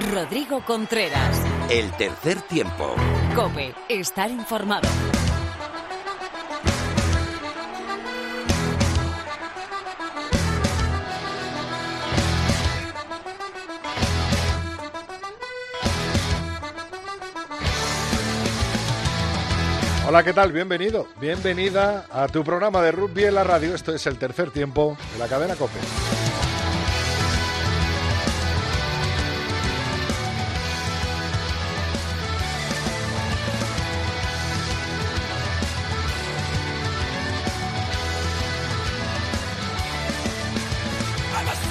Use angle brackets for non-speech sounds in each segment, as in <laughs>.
Rodrigo Contreras. El tercer tiempo. Cope, estar informado. Hola, ¿qué tal? Bienvenido, bienvenida a tu programa de rugby en la radio. Esto es el tercer tiempo de la cadena Cope.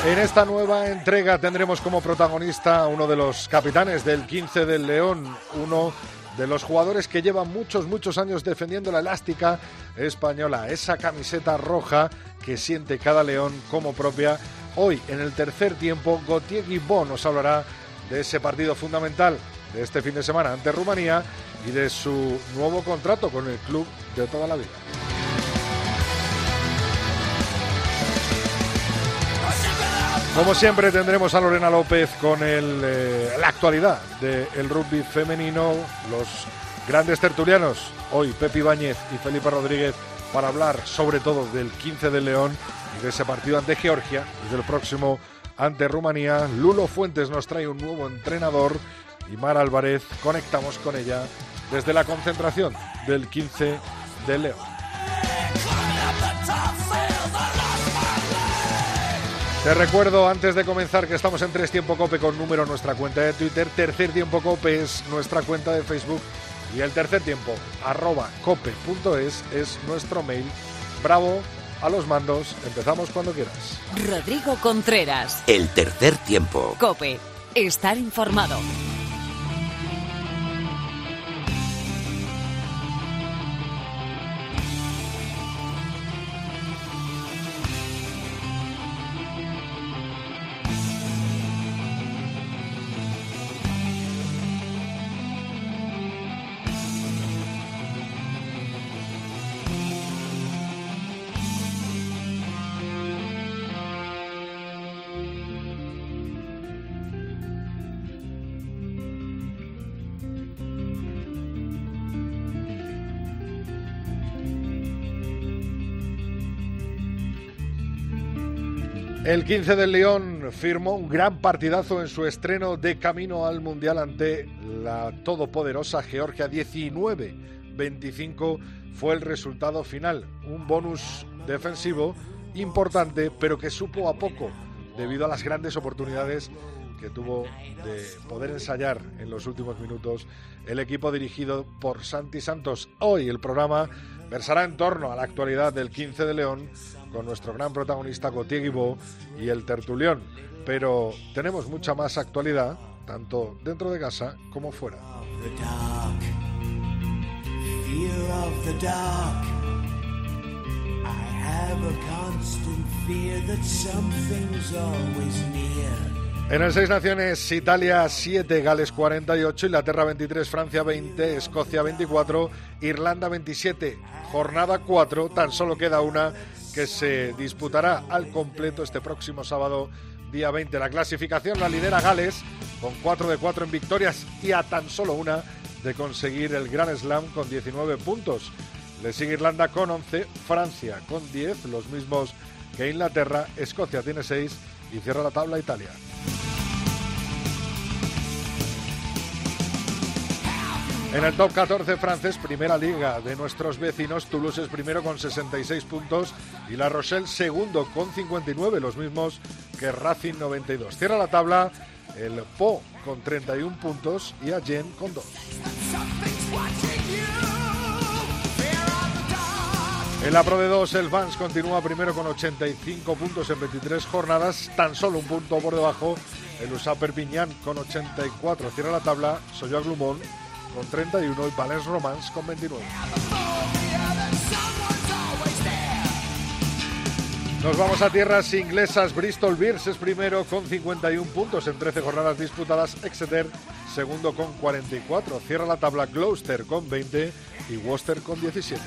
En esta nueva entrega tendremos como protagonista a uno de los capitanes del 15 del León, uno de los jugadores que llevan muchos, muchos años defendiendo la elástica española, esa camiseta roja que siente cada león como propia. Hoy, en el tercer tiempo, Gautier Guibon nos hablará de ese partido fundamental de este fin de semana ante Rumanía y de su nuevo contrato con el club de toda la vida. Como siempre tendremos a Lorena López con el, eh, la actualidad del rugby femenino, los grandes tertulianos, hoy Pepi Ibáñez y Felipe Rodríguez, para hablar sobre todo del 15 de León y de ese partido ante Georgia y del próximo ante Rumanía. Lulo Fuentes nos trae un nuevo entrenador y Mar Álvarez conectamos con ella desde la concentración del 15 de León. Te recuerdo antes de comenzar que estamos en Tres Tiempo Cope con número nuestra cuenta de Twitter, Tercer Tiempo Cope es nuestra cuenta de Facebook y el tercer tiempo arroba cope.es es nuestro mail. Bravo a los mandos, empezamos cuando quieras. Rodrigo Contreras. El tercer tiempo. Cope, estar informado. El 15 del León firmó un gran partidazo en su estreno de camino al Mundial ante la todopoderosa Georgia 19-25 fue el resultado final. Un bonus defensivo importante, pero que supo a poco debido a las grandes oportunidades que tuvo de poder ensayar en los últimos minutos el equipo dirigido por Santi Santos. Hoy el programa versará en torno a la actualidad del 15 de León con nuestro gran protagonista Gautier y el tertulión. Pero tenemos mucha más actualidad, tanto dentro de casa como fuera. En el Seis Naciones, Italia 7, Gales 48, Inglaterra 23, Francia 20, Escocia 24, Irlanda 27. Jornada 4, tan solo queda una que se disputará al completo este próximo sábado, día 20. La clasificación la lidera Gales con 4 de 4 en victorias y a tan solo una de conseguir el Grand Slam con 19 puntos. Le sigue Irlanda con 11, Francia con 10, los mismos que Inglaterra, Escocia tiene 6 y cierra la tabla Italia. En el top 14 francés, primera liga de nuestros vecinos, Toulouse es primero con 66 puntos y La Rochelle segundo con 59, los mismos que Racing 92. Cierra la tabla el Po con 31 puntos y Agen con 2. En la Pro de 2, el Vans continúa primero con 85 puntos en 23 jornadas, tan solo un punto por debajo. El USA Perpignan con 84 cierra la tabla, Soya Glumont con 31 y Valence Romance con 29. Nos vamos a tierras inglesas. Bristol Bears es primero con 51 puntos en 13 jornadas disputadas. Exeter segundo con 44. Cierra la tabla Gloucester con 20 y Worcester con 17.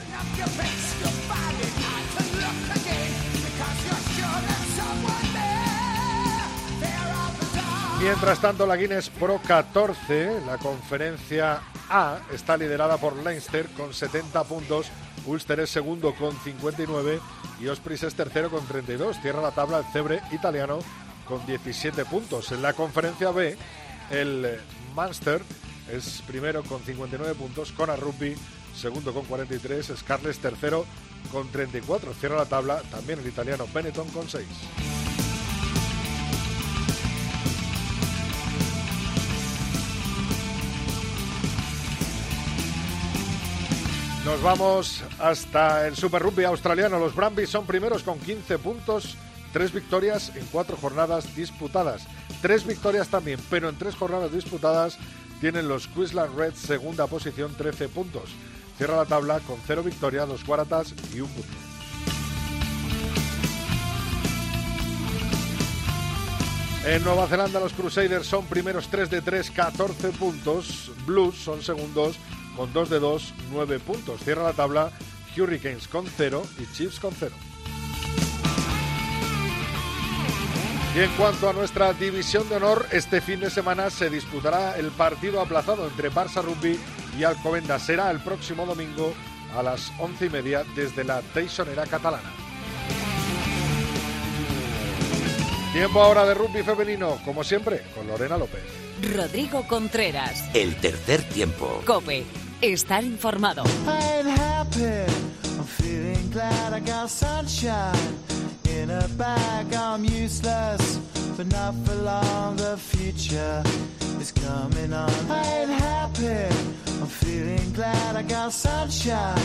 Mientras tanto, la Guinness Pro 14, la conferencia A, está liderada por Leinster con 70 puntos, Ulster es segundo con 59 y Osprey es tercero con 32. Cierra la tabla el Cebre italiano con 17 puntos. En la conferencia B, el Munster es primero con 59 puntos, Cona Rugby segundo con 43, Scarlett tercero con 34. Cierra la tabla también el italiano Benetton con 6. Nos vamos hasta el Super Rugby australiano. Los Brumbies son primeros con 15 puntos, tres victorias en cuatro jornadas disputadas. Tres victorias también, pero en tres jornadas disputadas tienen los Queensland Reds segunda posición, 13 puntos. Cierra la tabla con cero victorias, los Waratahs y un punto. En Nueva Zelanda los Crusaders son primeros 3 de 3, 14 puntos. Blues son segundos con 2 de 2, 9 puntos. Cierra la tabla Hurricanes con 0 y Chiefs con 0. Y en cuanto a nuestra división de honor, este fin de semana se disputará el partido aplazado entre Barça Rugby y Alcobendas. Será el próximo domingo a las once y media desde la Teixonera catalana. Tiempo ahora de rugby femenino, como siempre, con Lorena López. Rodrigo Contreras. El tercer tiempo. Cope. Estar informado.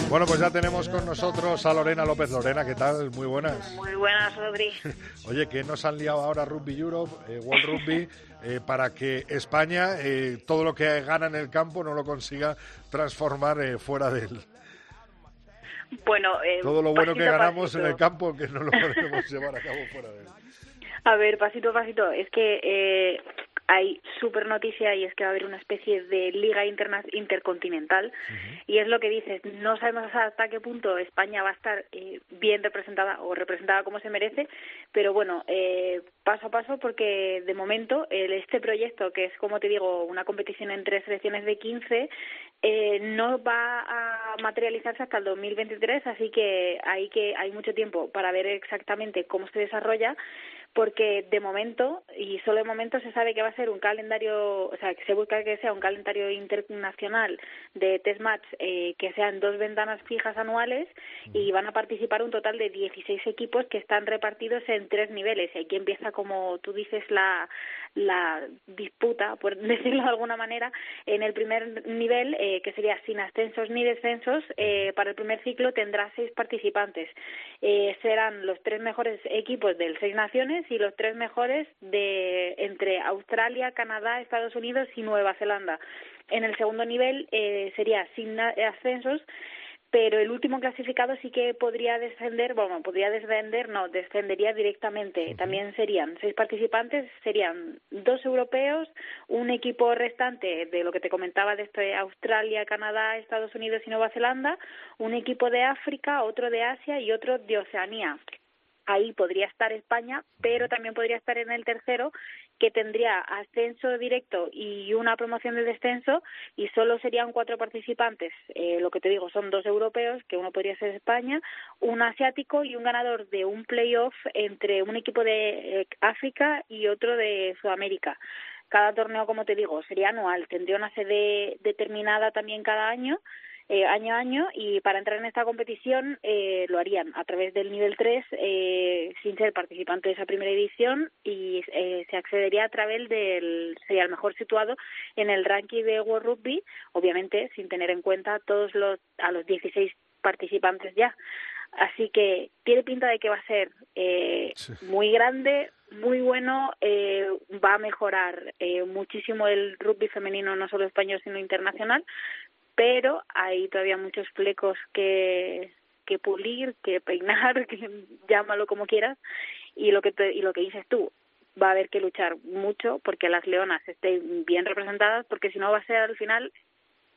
Bueno, pues ya tenemos con nosotros a Lorena López. Lorena, ¿qué tal? Muy buenas. Muy buenas, Rodri. <laughs> Oye, que nos han liado ahora Rugby Europe, eh, World Rugby, <laughs> eh, para que España eh, todo lo que gana en el campo no lo consiga transformar fuera de él. Bueno, todo lo bueno que ganamos en el campo que no lo podemos llevar a cabo fuera de él. A ver, pasito a pasito. Es que hay súper noticia y es que va a haber una especie de liga interna intercontinental. Y es lo que dices, no sabemos hasta qué punto España va a estar eh, bien representada o representada como se merece, pero bueno, eh, paso a paso porque de momento el, este proyecto, que es como te digo, una competición en tres selecciones de 15, eh, no va a materializarse hasta el 2023, así que hay, que hay mucho tiempo para ver exactamente cómo se desarrolla porque de momento, y solo de momento, se sabe que va a ser un calendario, o sea, que se busca que sea un calendario internacional de test match eh, que sean dos ventanas fijas anuales y van a participar un total de 16 equipos que están repartidos en tres niveles. Y aquí empieza, como tú dices, la, la disputa, por <laughs> decirlo de alguna manera, en el primer nivel, eh, que sería sin ascensos ni descensos, eh, para el primer ciclo tendrá seis participantes. Eh, serán los tres mejores equipos del Seis Naciones y los tres mejores de entre Australia, Canadá, Estados Unidos y Nueva Zelanda. En el segundo nivel eh, sería sin ascensos pero el último clasificado sí que podría descender, bueno, podría descender, no, descendería directamente. También serían seis participantes, serían dos europeos, un equipo restante de lo que te comentaba de esto Australia, Canadá, Estados Unidos y Nueva Zelanda, un equipo de África, otro de Asia y otro de Oceanía ahí podría estar España, pero también podría estar en el tercero, que tendría ascenso directo y una promoción de descenso, y solo serían cuatro participantes. Eh, lo que te digo, son dos europeos, que uno podría ser España, un asiático y un ganador de un playoff entre un equipo de eh, África y otro de Sudamérica. Cada torneo, como te digo, sería anual, tendría una sede determinada también cada año eh, año a año y para entrar en esta competición eh, lo harían a través del nivel 3 eh, sin ser participante de esa primera edición y eh, se accedería a través del sería el mejor situado en el ranking de World Rugby obviamente sin tener en cuenta todos los a los 16 participantes ya. Así que tiene pinta de que va a ser eh, muy grande muy bueno eh, va a mejorar eh, muchísimo el rugby femenino no solo español sino internacional pero hay todavía muchos flecos que, que pulir, que peinar, <laughs> que llámalo como quieras, y lo que y lo que dices tú, va a haber que luchar mucho porque las leonas estén bien representadas, porque si no va a ser al final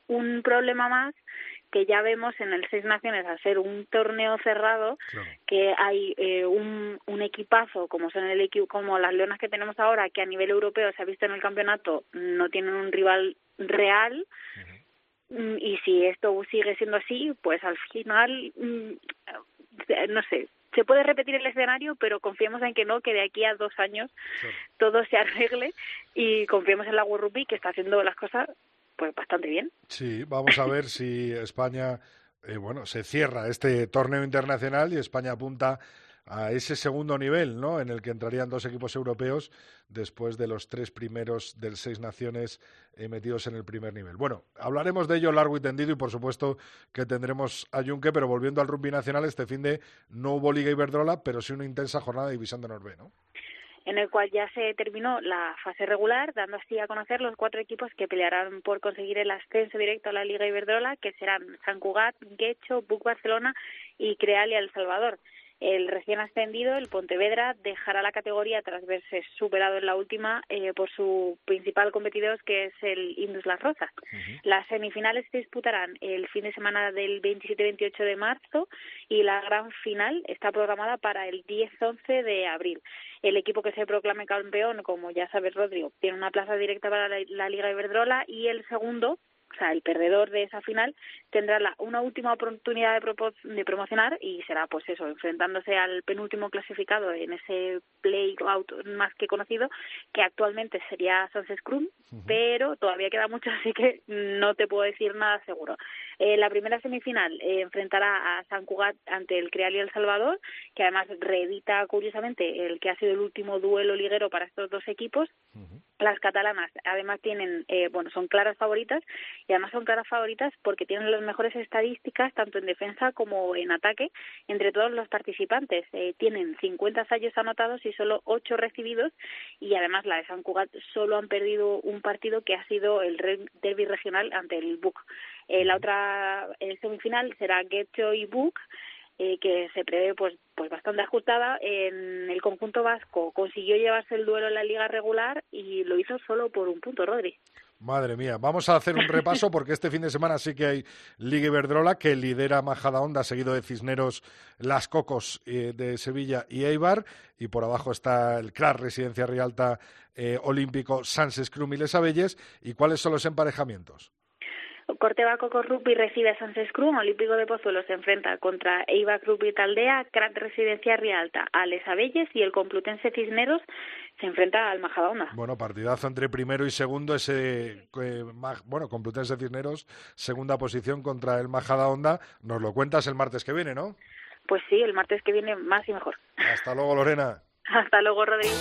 un problema más que ya vemos en el Seis Naciones, al ser un torneo cerrado, que hay eh, un, un equipazo, como son el equipo, como las leonas que tenemos ahora, que a nivel europeo se ha visto en el campeonato, no tienen un rival real. Y si esto sigue siendo así, pues al final, mm, no sé, se puede repetir el escenario, pero confiemos en que no, que de aquí a dos años todo se arregle y confiemos en la World Rugby que está haciendo las cosas pues bastante bien. Sí, vamos a ver si España, eh, bueno, se cierra este torneo internacional y España apunta a ese segundo nivel, ¿no? En el que entrarían dos equipos europeos después de los tres primeros del seis naciones eh, metidos en el primer nivel. Bueno, hablaremos de ello largo y tendido y por supuesto que tendremos a Junque, pero volviendo al rugby nacional, este fin de no hubo Liga Iberdrola, pero sí una intensa jornada de División de Norbe, ¿no? en el cual ya se terminó la fase regular, dando así a conocer los cuatro equipos que pelearán por conseguir el ascenso directo a la Liga Iberdrola, que serán San Cugat, Guecho, Buc Barcelona y Crealia El Salvador. El recién ascendido, el Pontevedra, dejará la categoría tras verse superado en la última eh, por su principal competidor, que es el Indus Las Rozas. Las semifinales se disputarán el fin de semana del 27-28 de marzo y la gran final está programada para el 10-11 de abril. El equipo que se proclame campeón, como ya sabes, Rodrigo, tiene una plaza directa para la, la Liga Iberdrola y el segundo o sea, el perdedor de esa final tendrá la, una última oportunidad de, promocionar y será, pues eso, enfrentándose al penúltimo clasificado en ese play-out más que conocido, que actualmente sería Sunset Scrum, pero todavía queda mucho, <laughs> así que no te puedo decir nada seguro. Eh, la primera semifinal eh, enfrentará a San Cugat ante el Creal y El Salvador, que además reedita curiosamente el que ha sido el último duelo liguero para estos dos equipos. Las catalanas además tienen, eh, bueno, son claras favoritas y además son claras favoritas porque tienen las mejores estadísticas tanto en defensa como en ataque entre todos los participantes. Eh, tienen 50 ensayos anotados y solo 8 recibidos y además la de San Cugat solo han perdido un partido que ha sido el derby regional ante el BUC. Eh, la otra semifinal será Getcho y BUC eh, que se prevé pues pues bastante ajustada en el conjunto vasco consiguió llevarse el duelo en la liga regular y lo hizo solo por un punto Rodri Madre mía, vamos a hacer un repaso porque este fin de semana sí que hay Liga Iberdrola que lidera Majadahonda, seguido de Cisneros, Las Cocos eh, de Sevilla y Eibar. Y por abajo está el CRAR Residencia Rialta eh, Olímpico Sanses Crum y Les Abelles. ¿Y cuáles son los emparejamientos? Corteva Coco Rugby recibe a Sánchez Cruz, Olímpico de Pozuelo se enfrenta contra Eiva Rugby Taldea, Crat Residencia Rialta, Ales Abelles y el Complutense Cisneros se enfrenta al Majadahonda. Bueno, partidazo entre primero y segundo, ese, eh, bueno, Complutense Cisneros, segunda posición contra el Majadahonda. Nos lo cuentas el martes que viene, ¿no? Pues sí, el martes que viene más y mejor. Hasta luego, Lorena. <laughs> Hasta luego, Rodrigo.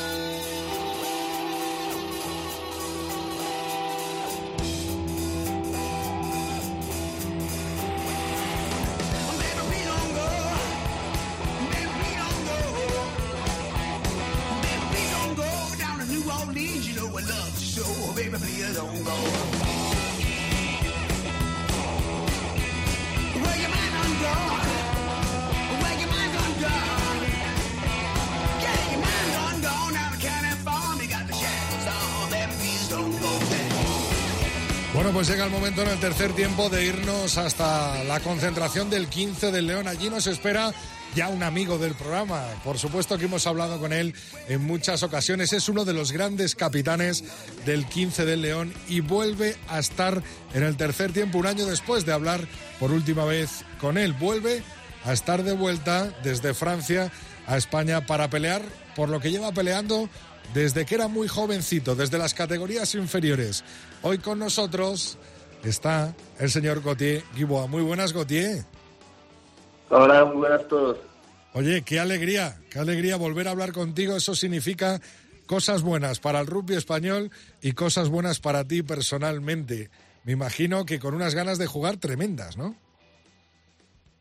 En el tercer tiempo de irnos hasta la concentración del 15 del León. Allí nos espera ya un amigo del programa. Por supuesto que hemos hablado con él en muchas ocasiones. Es uno de los grandes capitanes del 15 del León y vuelve a estar en el tercer tiempo un año después de hablar por última vez con él. Vuelve a estar de vuelta desde Francia a España para pelear por lo que lleva peleando desde que era muy jovencito, desde las categorías inferiores. Hoy con nosotros está el señor Gautier Guiboa. Muy buenas, Gautier. Hola, muy buenas a todos. Oye, qué alegría, qué alegría volver a hablar contigo. Eso significa cosas buenas para el rugby español y cosas buenas para ti personalmente. Me imagino que con unas ganas de jugar tremendas, ¿no?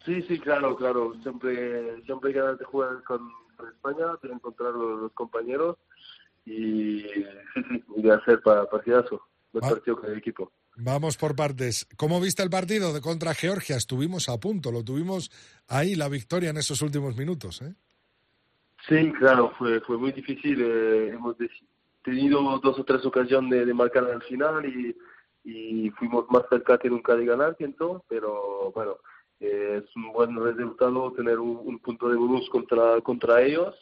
Sí, sí, claro, claro. Siempre, siempre hay ganas de jugar con, España, de encontrar los compañeros <laughs> y, de hacer para partidazo, los partidos con el equipo. Vamos por partes. ¿Cómo viste el partido de contra Georgia? Estuvimos a punto, lo tuvimos ahí la victoria en esos últimos minutos, ¿eh? Sí, claro, fue, fue muy difícil. Eh, hemos tenido dos o tres ocasiones de, marcar al final y, y fuimos más cerca que nunca de ganar, pienso, pero bueno, es un buen resultado tener un, punto de bonus contra, contra ellos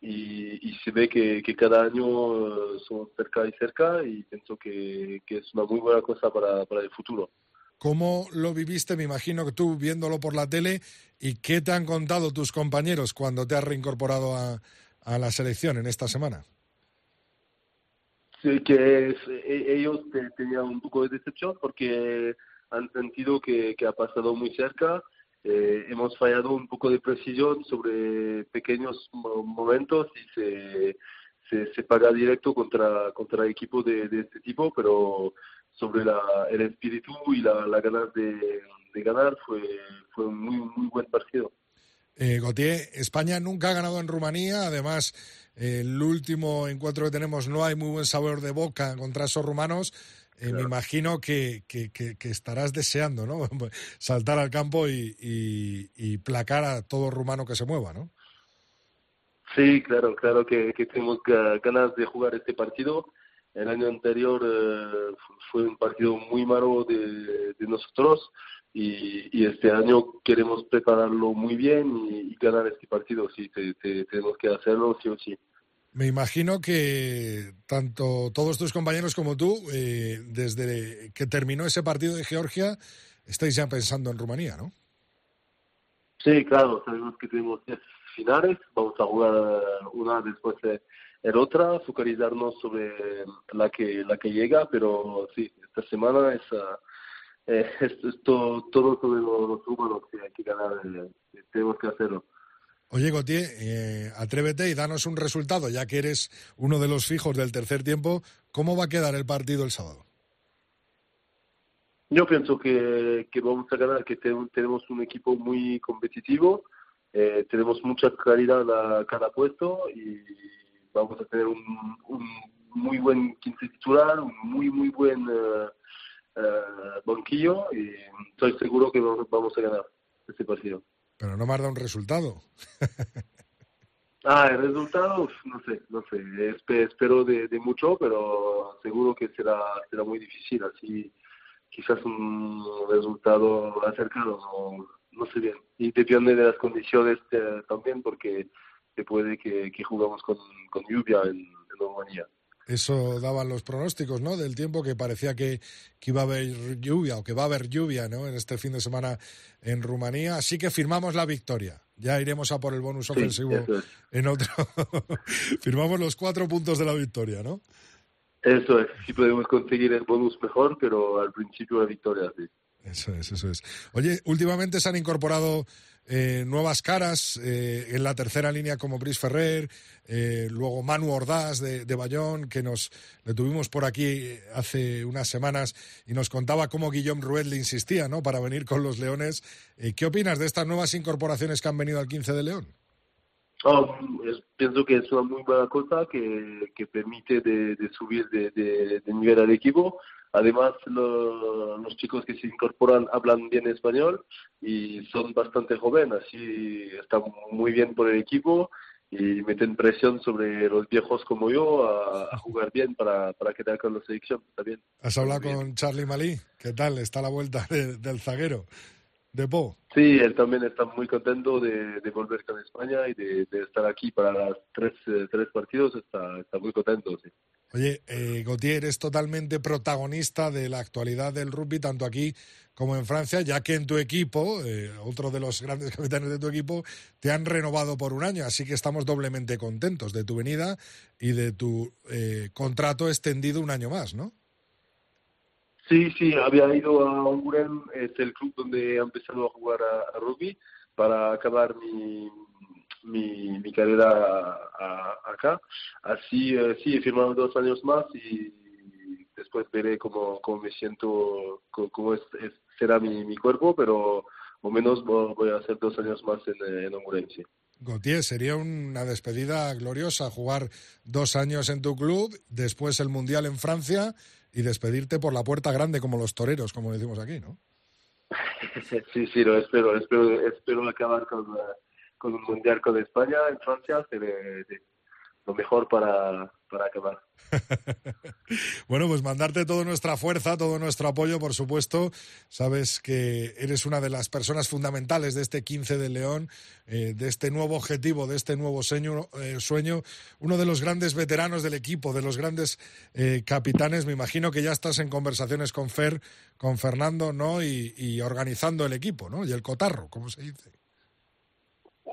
y, se ve que, cada año somos cerca y cerca y pienso que, es una muy buena cosa para, el futuro. ¿Cómo lo viviste? Me imagino que tú viéndolo por la tele y qué te han contado tus compañeros cuando te has reincorporado a, a la selección en esta semana. Sí, que e, ellos tenían un poco de decepción porque han sentido que, que ha pasado muy cerca eh, hemos fallado un poco de precisión sobre pequeños momentos y se, se, paga directo contra, contra equipos de, de este tipo, pero sobre la, el espíritu y la, la ganas de, ganar fue, fue un muy, muy buen partido. Eh, Gautier, España nunca ha ganado en Rumanía, además el último encuentro que tenemos no hay muy buen sabor de boca contra esos rumanos. Eh, me imagino que, que, que, estarás deseando, ¿no? <laughs> Saltar al campo y, y, placar a todo rumano que se mueva, ¿no? Sí, claro, claro que, tenemos ganas de jugar este partido. El año anterior eh, fue un partido muy malo de, de nosotros y, y, este año queremos prepararlo muy bien y, ganar este partido. Sí, tenemos que hacerlo sí o sí. Me imagino que tanto todos tus compañeros como tú, eh, desde que terminó ese partido de Georgia, estáis ya pensando en Rumanía, ¿no? Sí, claro, sabemos que tenemos 10 finales, vamos a jugar una después de la otra, focalizarnos sobre la que la que llega, pero sí, esta semana es, eh, <laughs> todo, sobre los, humanos que hay que ganar, eh, tenemos que hacerlo. Oye, Gautier, eh, atrévete y danos un resultado, ya que eres uno de los fijos del tercer tiempo. ¿Cómo va a quedar el partido el sábado? Yo pienso que, vamos a ganar, que tenemos un equipo muy competitivo, eh, tenemos mucha calidad a cada puesto y vamos a tener un, muy buen quince titular, un muy, muy buen uh, banquillo y estoy seguro que vamos a ganar este partido. Pero no me ha dado un resultado. ah, el resultado, no sé, no sé. espero de, mucho, pero seguro que será, será muy difícil. Así, quizás un resultado acercado, no, no sé bien. Y depende de las condiciones eh, también, porque se puede que, jugamos con, con lluvia en, en eso daban los pronósticos, ¿no? Del tiempo que parecía que, que, iba a haber lluvia o que va a haber lluvia, ¿no? En este fin de semana en Rumanía. Así que firmamos la victoria. Ya iremos a por el bonus ofensivo en otro. <laughs> Firmamos los cuatro puntos de la victoria, ¿no? Eso es. Si podemos conseguir el bonus mejor, pero al principio la victoria, sí. Eso es, eso es. Oye, últimamente se han incorporado eh, nuevas caras eh, en la tercera línea como Brice Ferrer, eh, luego Manu Ordaz de, Bayón, que nos le tuvimos por aquí hace unas semanas y nos contaba cómo Guillaume Ruet le insistía ¿no? para venir con los Leones. ¿Qué opinas de estas nuevas incorporaciones que han venido al 15 de León? Oh, pienso que es una muy buena cosa que, permite de, subir de, nivel al equipo Además, los chicos que se incorporan hablan bien español y son bastante jóvenes, así están muy bien por el equipo y meten presión sobre los viejos como yo a, jugar bien para, para, quedar con la selección. también. ¿Has hablado con Charlie Malí? ¿Qué tal? ¿Está a la vuelta del zaguero de Po? Sí, él también está muy contento de, volver con España y de, estar aquí para los tres, eh, tres partidos. Está, está muy contento, sí. Oye, eh, Gautier, es totalmente protagonista de la actualidad del rugby, tanto aquí como en Francia, ya que en tu equipo, eh, otro de los grandes <laughs> capitanes de tu equipo, te han renovado por un año, así que estamos doblemente contentos de tu venida y de tu eh, contrato extendido un año más, ¿no? Sí, sí, había ido a Angoulême, es el club donde he empezado a jugar a rugby, para acabar mi, mi, mi carrera acá. Así, eh, sí, he firmado dos años más y después veré cómo, cómo me siento, cómo, es, será mi, mi, cuerpo, pero o menos voy a hacer dos años más en, en Hongurense. Gautier, sería una despedida gloriosa jugar dos años en tu club, después el Mundial en Francia y despedirte por la puerta grande como los toreros, como decimos aquí, ¿no? <laughs> sí, sí, lo espero, espero, espero acabar con, con un mundial con España en Francia lo mejor para, para acabar. <laughs> bueno, pues mandarte toda nuestra fuerza, todo nuestro apoyo, por supuesto. Sabes que eres una de las personas fundamentales de este 15 de León, eh, de este nuevo objetivo, de este nuevo sueño, eh, sueño, uno de los grandes veteranos del equipo, de los grandes eh, capitanes. Me imagino que ya estás en conversaciones con Fer, con Fernando, ¿no? Y, y organizando el equipo, ¿no? Y el cotarro, como se dice.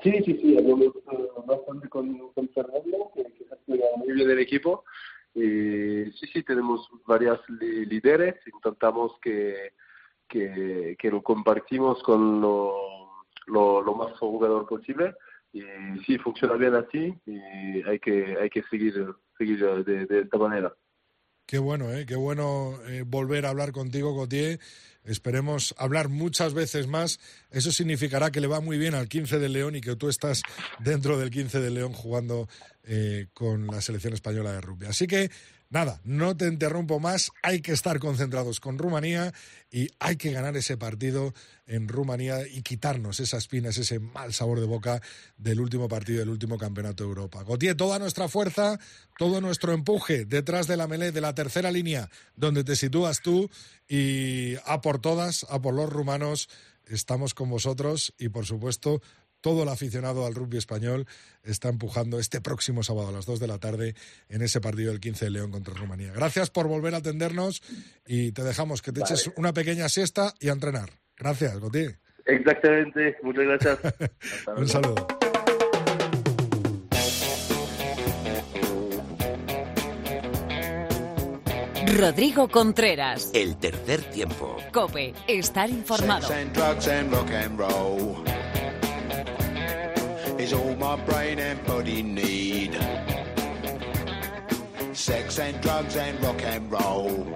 Sí, sí, sí, hablamos bastante con, con Fernando, que, que se muy bien el equipo y sí, sí, tenemos varias líderes, intentamos que, que, que, lo compartimos con lo, lo, lo, más jugador posible y sí, funciona bien así y hay que, hay que seguir, seguir de, de esta manera. Qué bueno, ¿eh? qué bueno eh, volver a hablar contigo, Gautier. Esperemos hablar muchas veces más. Eso significará que le va muy bien al 15 de León y que tú estás dentro del 15 de León jugando eh, con la selección española de rugby. Así que Nada, no te interrumpo más, hay que estar concentrados con Rumanía y hay que ganar ese partido en Rumanía y quitarnos esas espinas, ese mal sabor de boca del último partido del último campeonato de Europa. Gautier, toda nuestra fuerza, todo nuestro empuje detrás de la melee de la tercera línea donde te sitúas tú y a por todas, a por los rumanos, estamos con vosotros y por supuesto todo el aficionado al rugby español está empujando este próximo sábado a las 2 de la tarde en ese partido del 15 de León contra Rumanía. Gracias por volver a atendernos y te dejamos que te eches una pequeña siesta y a entrenar. Gracias, Gautier. Exactamente, muchas gracias. <laughs> Un saludo. Rodrigo Contreras. El tercer tiempo. Cope, estar informado. Is all my brain and body need. Sex and drugs and rock and roll.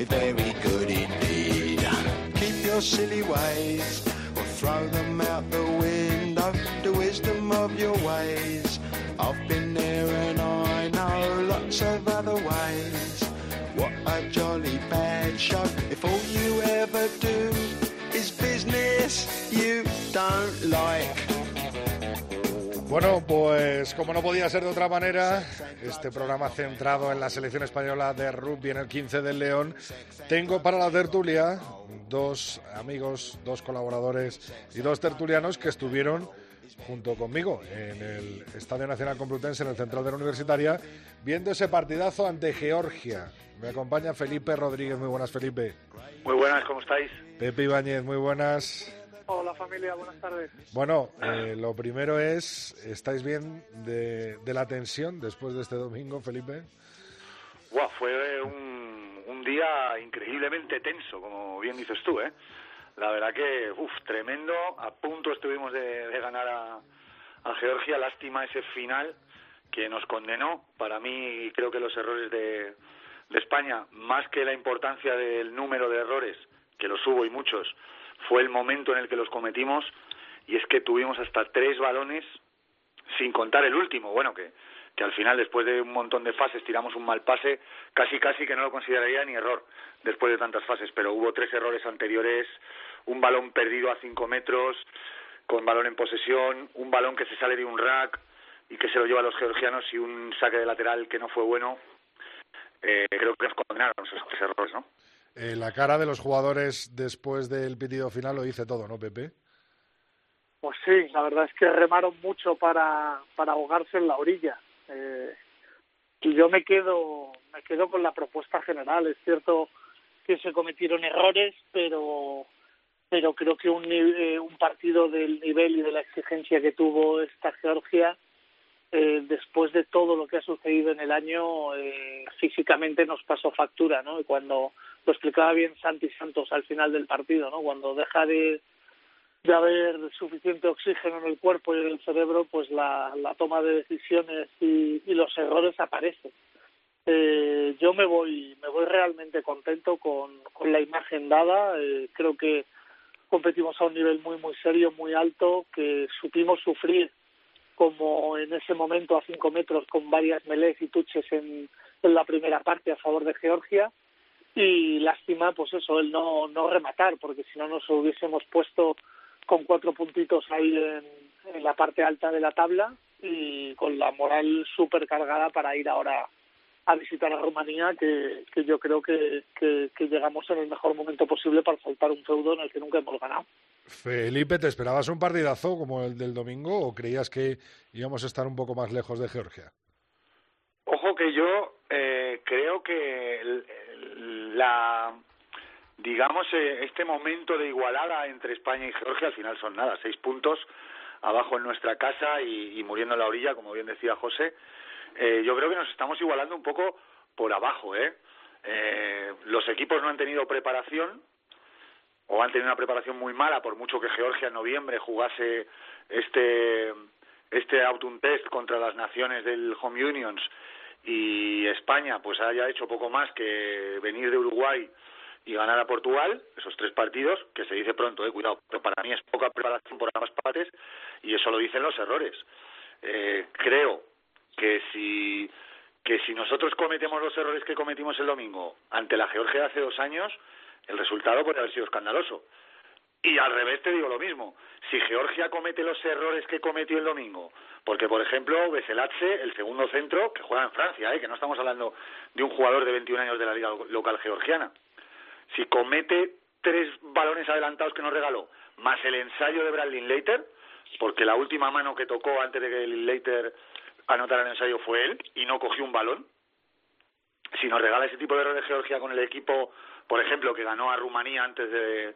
It's very good indeed. Keep your silly ways or throw them out the window. The wisdom of your ways. I've been there and I know lots of other ways. What a jolly bad show. Bueno, pues como no podía ser de otra manera, este programa centrado en la selección española de rugby en el 15 del León, tengo para la tertulia dos amigos, dos colaboradores y dos tertulianos que estuvieron junto conmigo en el Estadio Nacional Complutense, en el Central de la Universitaria, viendo ese partidazo ante Georgia. Me acompaña Felipe Rodríguez. Muy buenas, Felipe. Muy buenas, ¿cómo estáis? Pepe Ibáñez, muy buenas. Hola familia, buenas tardes. Bueno, eh, lo primero es, ¿estáis bien de, la tensión después de este domingo, Felipe? fue un, día increíblemente tenso, como bien dices tú, ¿eh? La verdad que, uff, tremendo. A punto estuvimos de, ganar a, Georgia. Lástima ese final que nos condenó. Para mí, creo que los errores de, de España, más que la importancia del número de errores, que los hubo y muchos, fue el momento en el que los cometimos y es que tuvimos hasta tres balones sin contar el último, bueno, que, que al final después de un montón de fases tiramos un mal pase, casi casi que no lo consideraría ni error después de tantas fases, pero hubo tres errores anteriores, un balón perdido a cinco metros, con balón en posesión, un balón que se sale de un rack y que se lo lleva a los georgianos y un saque de lateral que no fue bueno. Eh, creo que nos condenaron esos tres errores, ¿no? Eh, la cara de los jugadores después del pitido final lo dice todo, ¿no, Pepe? Pues sí, la verdad es que remaron mucho para, para ahogarse en la orilla. Eh, y yo me quedo, me quedo con la propuesta general. Es cierto que se cometieron errores, pero pero creo que un, eh, un partido del nivel y de la exigencia que tuvo esta Georgia eh, después de todo lo que ha sucedido en el año, eh, físicamente nos pasó factura, ¿no? Y cuando lo explicaba bien Santi Santos al final del partido, ¿no? Cuando deja de, de haber suficiente oxígeno en el cuerpo y en el cerebro, pues la, la toma de decisiones y, los errores aparecen. Eh, yo me voy, me voy realmente contento con, con la imagen dada. Eh, creo que competimos a un nivel muy, muy serio, muy alto, que supimos sufrir como en ese momento a cinco metros con varias melés y tuches en la primera parte a favor de Georgia y lástima pues eso el no no rematar porque si no nos hubiésemos puesto con cuatro puntitos ahí en, en la parte alta de la tabla y con la moral súper cargada para ir ahora a visitar a Rumanía, que, que yo creo que, que, llegamos en el mejor momento posible para saltar un feudo en el que nunca hemos ganado. Felipe, ¿te esperabas un partidazo como el del domingo o creías que íbamos a estar un poco más lejos de Georgia? Ojo que yo eh, creo que la digamos eh, este momento de igualada entre España y Georgia al final son nada seis puntos abajo en nuestra casa y, muriendo en la orilla como bien decía José. Eh, yo creo que nos estamos igualando un poco por abajo eh los equipos no han tenido preparación o han tenido una preparación muy mala por mucho que Georgia en noviembre jugase este este Autumn Test contra las naciones del Home Unions y España pues haya hecho poco más que venir de Uruguay y ganar a Portugal, esos tres partidos, que se dice pronto, eh, cuidado, pero para mí es poca preparación por ambas partes y eso lo dicen los errores. Eh, creo que si que si nosotros cometemos los errores que cometimos el domingo ante la Georgia hace dos años, el resultado puede haber sido escandaloso. Y al revés te digo lo mismo. Si Georgia comete los errores que cometió el domingo, porque por ejemplo Beselatse, el segundo centro, que juega en Francia, ¿eh? que no estamos hablando de un jugador de 21 años de la liga local georgiana, si comete tres balones adelantados que nos regaló, más el ensayo de Bradley Leiter, porque la última mano que tocó antes de que Leiter anotara el ensayo fue él y no cogió un balón, si nos regala ese tipo de errores Georgia con el equipo, por ejemplo, que ganó a Rumanía antes de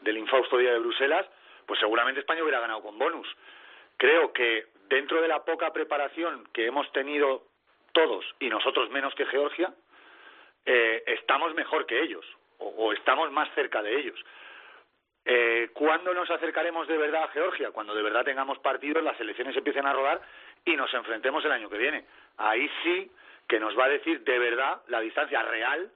del infausto día de Bruselas, pues seguramente España hubiera ganado con bonus. Creo que dentro de la poca preparación que hemos tenido todos y nosotros menos que Georgia, eh, estamos mejor que ellos o, estamos más cerca de ellos. Eh, ¿Cuándo nos acercaremos de verdad a Georgia? Cuando de verdad tengamos partidos, las elecciones empiecen a rodar y nos enfrentemos el año que viene. Ahí sí que nos va a decir de verdad la distancia real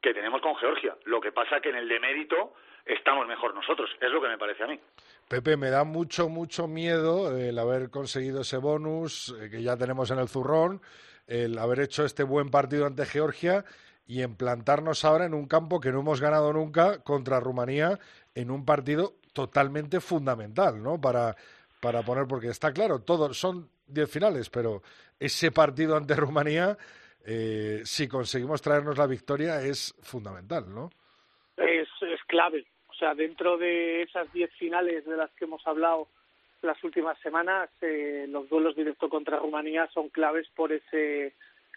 que tenemos con Georgia. Lo que pasa que en el de mérito estamos mejor nosotros, es lo que me parece a mí. Pepe, me da mucho, mucho miedo el haber conseguido ese bonus eh, que ya tenemos en el zurrón, el haber hecho este buen partido ante Georgia y implantarnos ahora en un campo que no hemos ganado nunca contra Rumanía en un partido totalmente fundamental, ¿no? Para, para poner, porque está claro, todos son diez finales, pero ese partido ante Rumanía, eh, si conseguimos traernos la victoria, es fundamental, ¿no? Es, es clave, o sea, dentro de esas diez finales de las que hemos hablado las últimas semanas, eh, los duelos directos contra Rumanía son claves por ese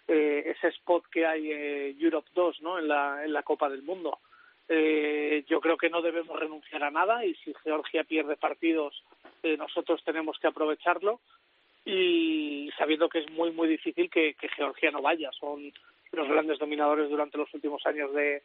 eh, ese spot que hay eh, Europe 2 ¿no? en, la, en la Copa del Mundo. Eh, yo creo que no debemos renunciar a nada y si Georgia pierde partidos, eh, nosotros tenemos que aprovecharlo y sabiendo que es muy, muy difícil que, que Georgia no vaya. Son los grandes dominadores durante los últimos años de,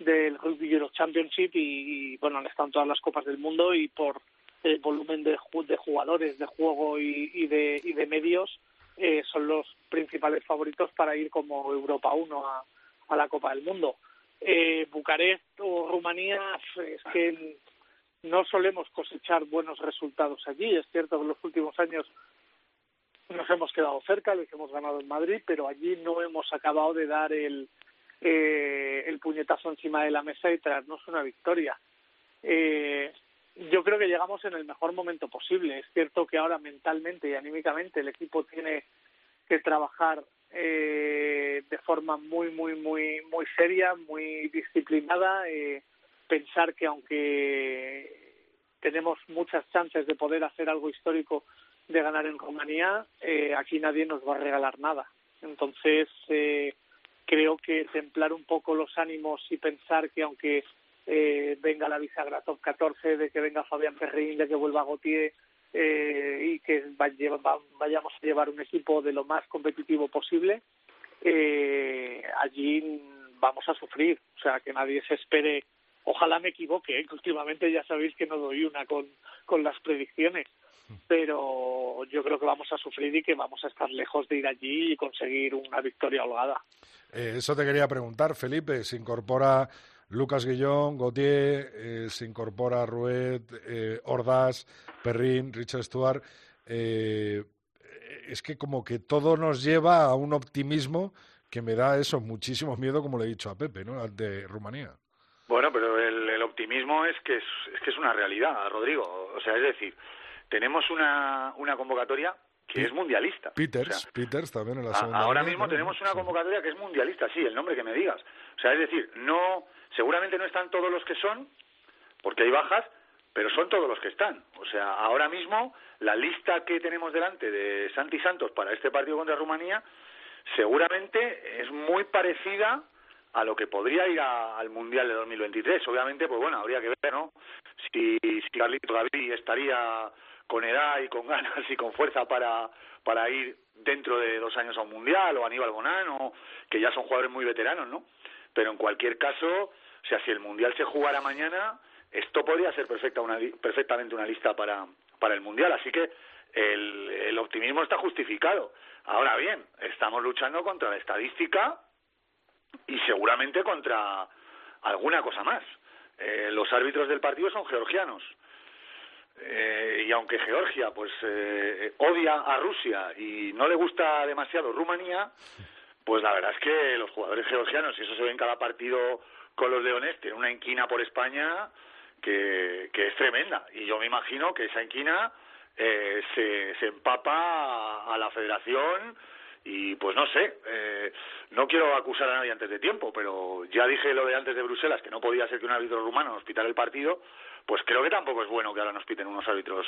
del Rugby Euro Championship y, bueno, han estado en todas las copas del mundo y por el volumen de, de jugadores, de juego y, de, y de medios eh, son los principales favoritos para ir como Europa 1 a, la Copa del Mundo. Eh, Bucarest o Rumanía es que no solemos cosechar buenos resultados allí. Es cierto que en los últimos años nos hemos quedado cerca, les hemos ganado en Madrid, pero allí no hemos acabado de dar el, eh, el puñetazo encima de la mesa y traernos una victoria. Eh, yo creo que llegamos en el mejor momento posible. Es cierto que ahora mentalmente y anímicamente el equipo tiene que trabajar eh, de forma muy, muy, muy, muy seria, muy disciplinada. Eh, pensar que aunque tenemos muchas chances de poder hacer algo histórico de ganar en Rumanía, eh, aquí nadie nos va a regalar nada. Entonces, eh, creo que templar un poco los ánimos y pensar que aunque eh, venga la bisagra top 14, de que venga Fabián Ferrín, de que vuelva Gautier eh, y que vayamos a llevar un equipo de lo más competitivo posible, eh, allí vamos a sufrir. O sea, que nadie se espere. Ojalá me equivoque, ¿eh? que últimamente ya sabéis que no doy una con, con las predicciones pero yo creo que vamos a sufrir y que vamos a estar lejos de ir allí y conseguir una victoria holgada. Eh, eso te quería preguntar, Felipe. Se incorpora Lucas Guillón, Gautier, eh, se incorpora Ruet, eh, Ordaz, Perrin, Richard Stuart. Eh, es que como que todo nos lleva a un optimismo que me da eso, muchísimo miedo, como le he dicho a Pepe, ¿no? De Rumanía. Bueno, pero el, el optimismo es que es, es que es una realidad, Rodrigo. O sea, es decir, tenemos una, una convocatoria que es mundialista. Peters, Peters también en la segunda. ahora mismo tenemos una convocatoria que es mundialista, sí, el nombre que me digas. O sea, es decir, no, seguramente no están todos los que son, porque hay bajas, pero son todos los que están. O sea, ahora mismo la lista que tenemos delante de Santi Santos para este partido contra Rumanía seguramente es muy parecida a lo que podría ir al Mundial de 2023. Obviamente, pues bueno, habría que ver, ¿no? Si, si Carlito Gaviria estaría con edad y con <laughs> ganas y con fuerza para, para ir dentro de dos años a un Mundial, o Aníbal Bonano, que ya son jugadores muy veteranos, ¿no? Pero en cualquier caso, o sea, si el Mundial se jugara mañana, esto podría ser perfecta una, perfectamente una lista para, para el Mundial. Así que el, el optimismo está justificado. Ahora bien, estamos luchando contra la estadística y seguramente contra alguna cosa más. Eh, los árbitros del partido son georgianos. Eh, y aunque Georgia pues eh, odia a Rusia y no le gusta demasiado Rumanía, pues la verdad es que los jugadores georgianos, y eso se ve en cada partido con los leones, tienen una inquina por España que, es tremenda. Y yo me imagino que esa inquina eh, se, se empapa a, la federación y pues no sé, eh, no quiero acusar a nadie antes de tiempo, pero ya dije lo de antes de Bruselas, que no podía ser que un árbitro rumano nos pitara el partido, pues creo que tampoco es bueno que ahora nos piten unos árbitros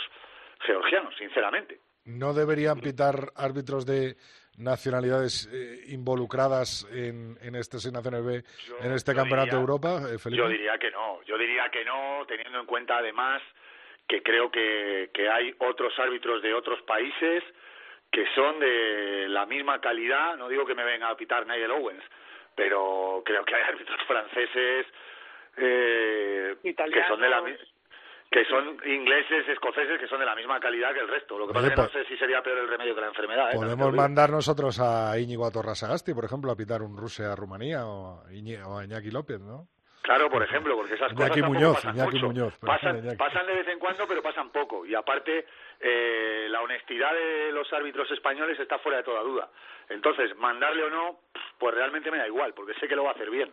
georgianos, sinceramente. ¿No deberían pitar árbitros de nacionalidades eh, involucradas en, en este Naciones B, en este Campeonato de Europa, eh, Yo diría que no, yo diría que no, teniendo en cuenta además que creo que, que hay otros árbitros de otros países que son de la misma calidad, no digo que me venga a pitar Nigel Owens, pero creo que hay árbitros franceses eh, que son de la que son ingleses, escoceses, que son de la misma calidad que el resto. Lo que pasa es que no sé si sería peor el remedio que la enfermedad. ¿eh? Podemos mandar nosotros a Íñigo Atorrasagasti, por ejemplo, a pitar un Rusia-Rumanía o, o a Iñaki López, ¿no? Claro, por ejemplo, porque esas cosas Muñoz, pasan mucho. Muñoz, pasan, pasan, de vez en cuando, pero pasan poco. Y aparte, eh, la honestidad de los árbitros españoles está fuera de toda duda. Entonces, mandarle o no, pues realmente me da igual, porque sé que lo va a hacer bien.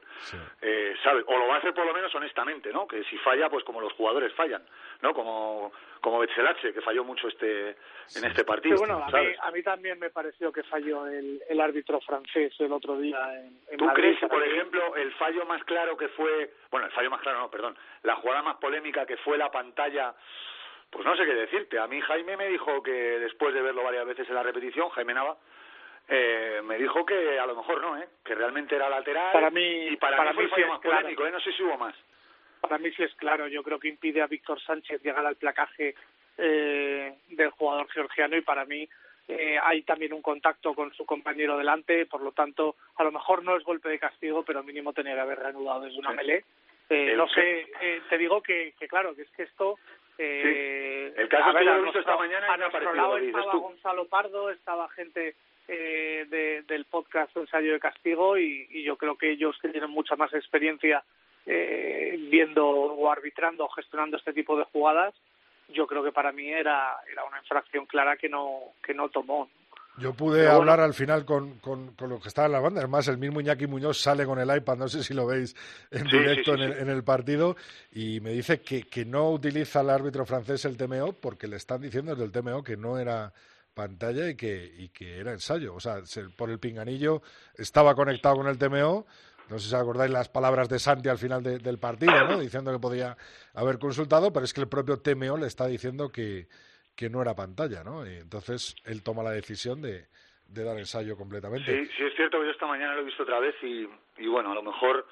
Eh, ¿sabe? O lo va a hacer por lo menos honestamente, ¿no? Que si falla, pues como los jugadores fallan, ¿no? Como, como Betzelache, que falló mucho este en este partido. bueno, a mí, también me pareció que falló el, el árbitro francés el otro día en, en ¿Tú crees, por ejemplo, el fallo más claro que fue, bueno, el fallo más claro no, perdón, la jugada más polémica que fue la pantalla pues no sé qué decirte. A mí Jaime me dijo que después de verlo varias veces en la repetición, Jaime Nava, eh, me dijo que a lo mejor no, ¿eh? que realmente era lateral. Para mí, y para, mí, fue más polémico, ¿eh? no sé si hubo más. Para mí sí es claro, yo creo que impide a Víctor Sánchez llegar al placaje eh, del jugador georgiano y para mí eh, hay también un contacto con su compañero delante, por lo tanto, a lo mejor no es golpe de castigo, pero mínimo tenía que haber reanudado desde una melé. Eh, no sé, eh, te digo que, que claro, que es que esto eh, El caso que he visto esta mañana a nuestro lado estaba Gonzalo Pardo, estaba gente eh, del podcast Ensayo de Castigo y, yo creo que ellos que tienen mucha más experiencia eh, viendo o arbitrando o gestionando este tipo de jugadas, yo creo que para mí era, era una infracción clara que no, que no tomó. Yo pude hablar al final con, con, con, lo que estaba en la banda. Además, el mismo Iñaki Muñoz sale con el iPad, no sé si lo veis en directo en, el, en, el, partido, y me dice que, que no utiliza el árbitro francés el TMO porque le están diciendo desde el TMO que no era pantalla y que, y que era ensayo. O sea, por el pinganillo estaba conectado con el TMO. No sé si acordáis las palabras de Santi al final del partido, ¿no? <coughs> diciendo que podía haber consultado, pero es que el propio TMO le está diciendo que, que no era pantalla, ¿no? Y entonces él toma la decisión de, de dar ensayo completamente. Sí, sí es cierto que yo esta mañana lo he visto otra vez y, y bueno, a lo mejor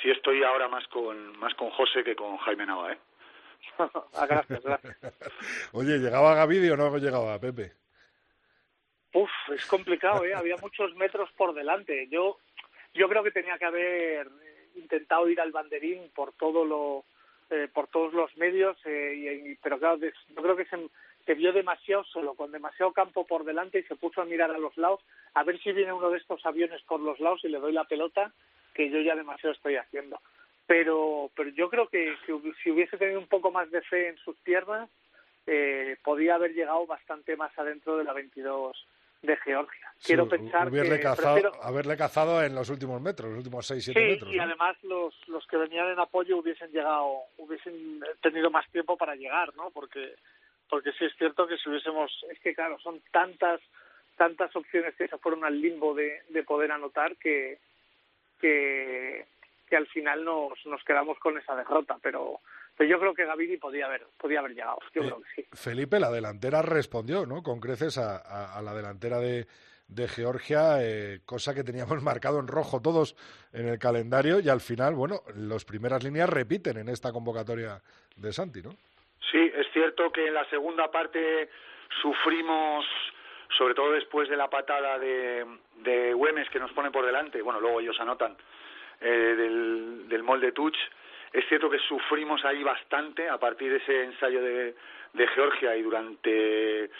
sí estoy ahora más con más con José que con Jaime Nava, ¿eh? <laughs> Ah, gracias, gracias. <laughs> Oye, ¿llegaba Gavidio o no llegaba Pepe? Uf, es complicado, ¿eh? Había muchos metros por delante. Yo yo creo que tenía que haber intentado ir al banderín por todo lo eh, por todos los medios, eh, y, pero claro, yo creo que se, vio demasiado solo, con demasiado campo por delante y se puso a mirar a los lados, a ver si viene uno de estos aviones por los lados y le doy la pelota, que yo ya demasiado estoy haciendo. Pero, pero yo creo que si, hubiese tenido un poco más de fe en sus piernas, eh, podía haber llegado bastante más adentro de la 22 de Georgia. Quiero pensar que cazado, haberle cazado en los últimos metros, los últimos 6-7 sí, metros. y además los, los que venían en apoyo hubiesen llegado, hubiesen tenido más tiempo para llegar, ¿no? Porque porque sí es cierto que si hubiésemos, es que claro, son tantas tantas opciones que se fueron al limbo de, de poder anotar que, que, que al final nos, nos quedamos con esa derrota, pero pero yo creo que Gavidi podía haber, podía haber llegado. Yo creo que sí. Felipe, la delantera respondió, ¿no? Con creces a, a, la delantera de, de Georgia, eh, cosa que teníamos <laughs> marcado en rojo todos en el calendario y al final, bueno, las primeras líneas repiten en esta convocatoria de Santi, ¿no? Sí, es cierto que en la segunda parte sufrimos, sobre todo después de la patada de, de Güemes que nos pone por delante, bueno, luego ellos anotan, eh, del, molde touch, es cierto que sufrimos ahí bastante a partir de ese ensayo de, Georgia y durante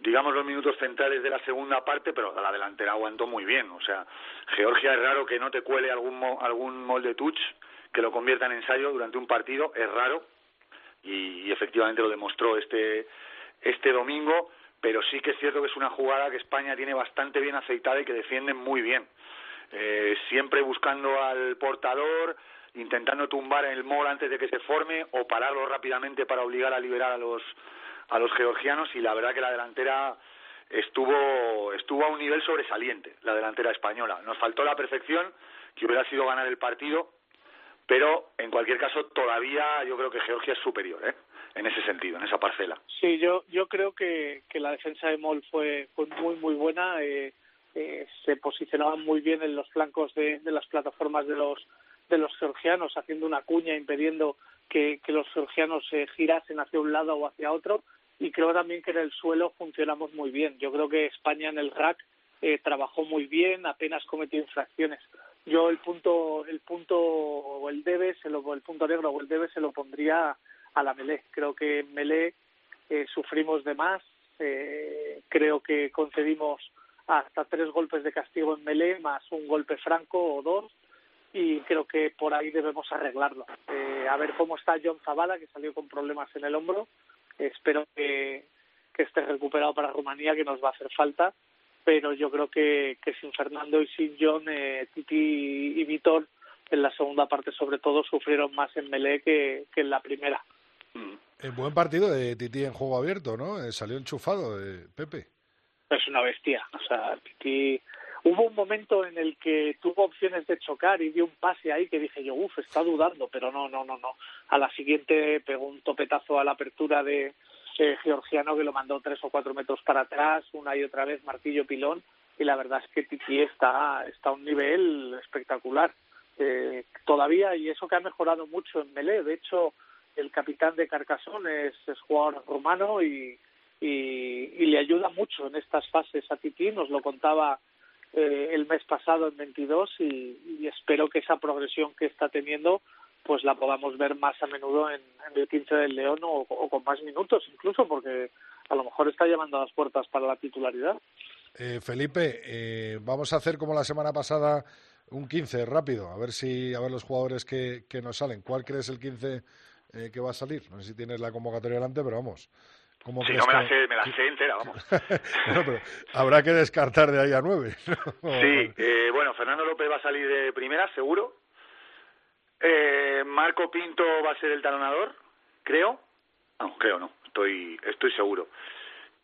digamos los minutos centrales de la segunda parte, pero la delantera aguantó muy bien. O sea, Georgia es raro que no te cuele algún algún molde touch que lo convierta en ensayo durante un partido, es raro y, y, efectivamente lo demostró este este domingo, pero sí que es cierto que es una jugada que España tiene bastante bien aceitada y que defiende muy bien. Eh, siempre buscando al portador, intentando tumbar el mor antes de que se forme o pararlo rápidamente para obligar a liberar a los a los georgianos. Y la verdad que la delantera estuvo estuvo a un nivel sobresaliente la delantera española. Nos faltó la perfección que hubiera sido ganar el partido pero en cualquier caso todavía yo creo que Georgia es superior ¿eh? en ese sentido en esa parcela. Sí yo yo creo que, que la defensa de Moll fue fue muy muy buena. Eh, eh, se posicionaban muy bien en los flancos de, de las plataformas de los de los georgianos haciendo una cuña impidiendo que, los georgianos se girasen hacia un lado o hacia otro y creo también que en el suelo funcionamos muy bien. Yo creo que España en el rack eh, trabajó muy bien, apenas cometió infracciones. Yo el punto el punto o el debe se lo el punto negro o el debe se lo pondría a la Melé. Creo que en Melé eh, sufrimos de más. Eh, creo que concedimos hasta tres golpes de castigo en Melé más un golpe franco o dos y creo que por ahí debemos arreglarlo. Eh, a ver cómo está John Zavala, que salió con problemas en el hombro. espero que, que esté recuperado para Rumanía, que nos va a hacer falta. Pero yo creo que, que sin Fernando y sin John, eh, Titi y Vitor, en la segunda parte sobre todo, sufrieron más en Melé que, que en la primera. El buen partido de Titi en juego abierto, ¿no? Eh, salió enchufado, eh, Pepe. Es una bestia. O sea, Titi Hubo un momento en el que tuvo opciones de chocar y dio un pase ahí que dije yo, uff, está dudando, pero no, no, no, no. A la siguiente pegó un topetazo a la apertura de eh, Georgiano que lo mandó tres o cuatro metros para atrás, una y otra vez martillo pilón, y la verdad es que Titi está, está a un nivel espectacular. Eh, todavía, y eso que ha mejorado mucho en Melé, de hecho, el capitán de Carcasón es, es jugador rumano y, y, y le ayuda mucho en estas fases a Titi, nos lo contaba eh, el mes pasado en 22 y, espero que esa progresión que está teniendo pues la podamos ver más a menudo en, en el 15 del León o, o, con más minutos incluso porque a lo mejor está llamando a las puertas para la titularidad. Eh, Felipe, eh, vamos a hacer como la semana pasada un 15 rápido, a ver si a ver los jugadores que, que nos salen. ¿Cuál crees el 15 eh, que va a salir? No sé si tienes la convocatoria delante, pero vamos. ¿Cómo sí, no me la, sé, me la sé entera, vamos. <laughs> bueno, pero habrá que descartar de ahí a nueve. <laughs> sí, eh, bueno, Fernando López va a salir de primera, seguro. Eh, Marco Pinto va a ser el talonador, creo. No, creo no, estoy, estoy seguro.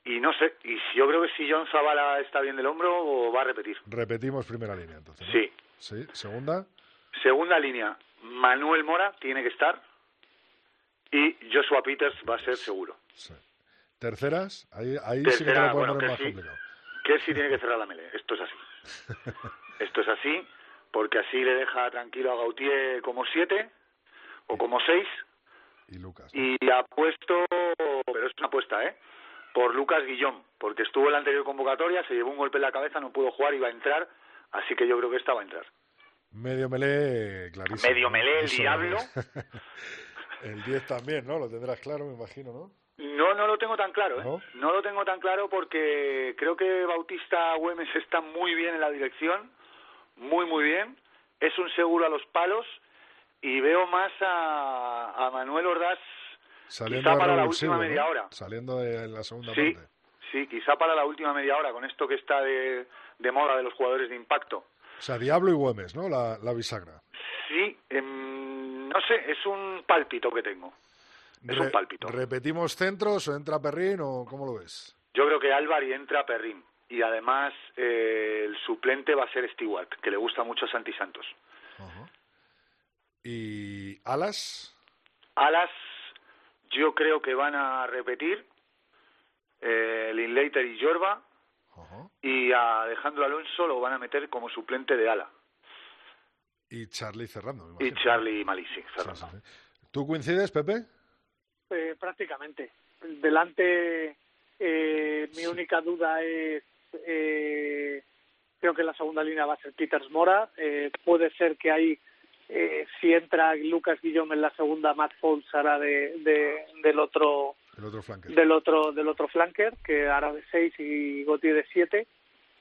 Y no sé, y yo creo que si John Zavala está bien del hombro o va a repetir. Repetimos primera línea entonces. ¿no? Sí. Sí, segunda. Segunda línea, Manuel Mora tiene que estar y Joshua Peters va a ser seguro. Sí. Terceras, ahí, ahí Tercera, sí que te lo bueno, más sí, complicado. Que sí tiene que cerrar la melee, esto es así. <laughs> esto es así, porque así le deja tranquilo a Gautier como siete o como seis. Y Lucas. ¿no? Y apuesto, pero es una apuesta, ¿eh? Por Lucas Guillón, porque estuvo en la anterior convocatoria, se llevó un golpe en la cabeza, no pudo jugar, iba a entrar, así que yo creo que esta va a entrar. Medio melé, clarísimo. Medio melé, el diablo. <laughs> el 10 también, ¿no? Lo tendrás claro, me imagino, ¿no? No, no lo tengo tan claro, ¿eh? ¿No? ¿No? lo tengo tan claro porque creo que Bautista Güemes está muy bien en la dirección, muy, muy bien. Es un seguro a los palos y veo más a, a Manuel Ordaz Saliendo quizá para la última media ¿no? hora. Saliendo de la segunda Sí, parte. sí, quizá para la última media hora, con esto que está de, de moda de los jugadores de impacto. O sea, Diablo y Güemes, ¿no? La, la bisagra. Sí, em, no sé, es un pálpito que tengo. Es un pálpito. ¿Repetimos centros o entra Perrín o cómo lo ves? Yo creo que Álvaro y entra Perrín. Y además eh, el suplente va a ser Stewart, que le gusta mucho a Santi Santos. ¿Y Alas? Alas, yo creo que van a repetir eh, Linklater y Jorba. Y a Alejandro Alonso lo van a meter como suplente de ala. Y Charlie cerrando. y Charlie Malisi cerrando. ¿Tú coincides, Pepe? Eh, prácticamente. Delante, eh, mi única duda es. Eh, creo que la segunda línea va a ser Peters Mora. Eh, puede ser que ahí, eh, si entra Lucas Guillaume en la segunda, Matt Foles hará de, de, del otro. El otro. Del otro, del otro flanker, que hará de 6 y Gautier de 7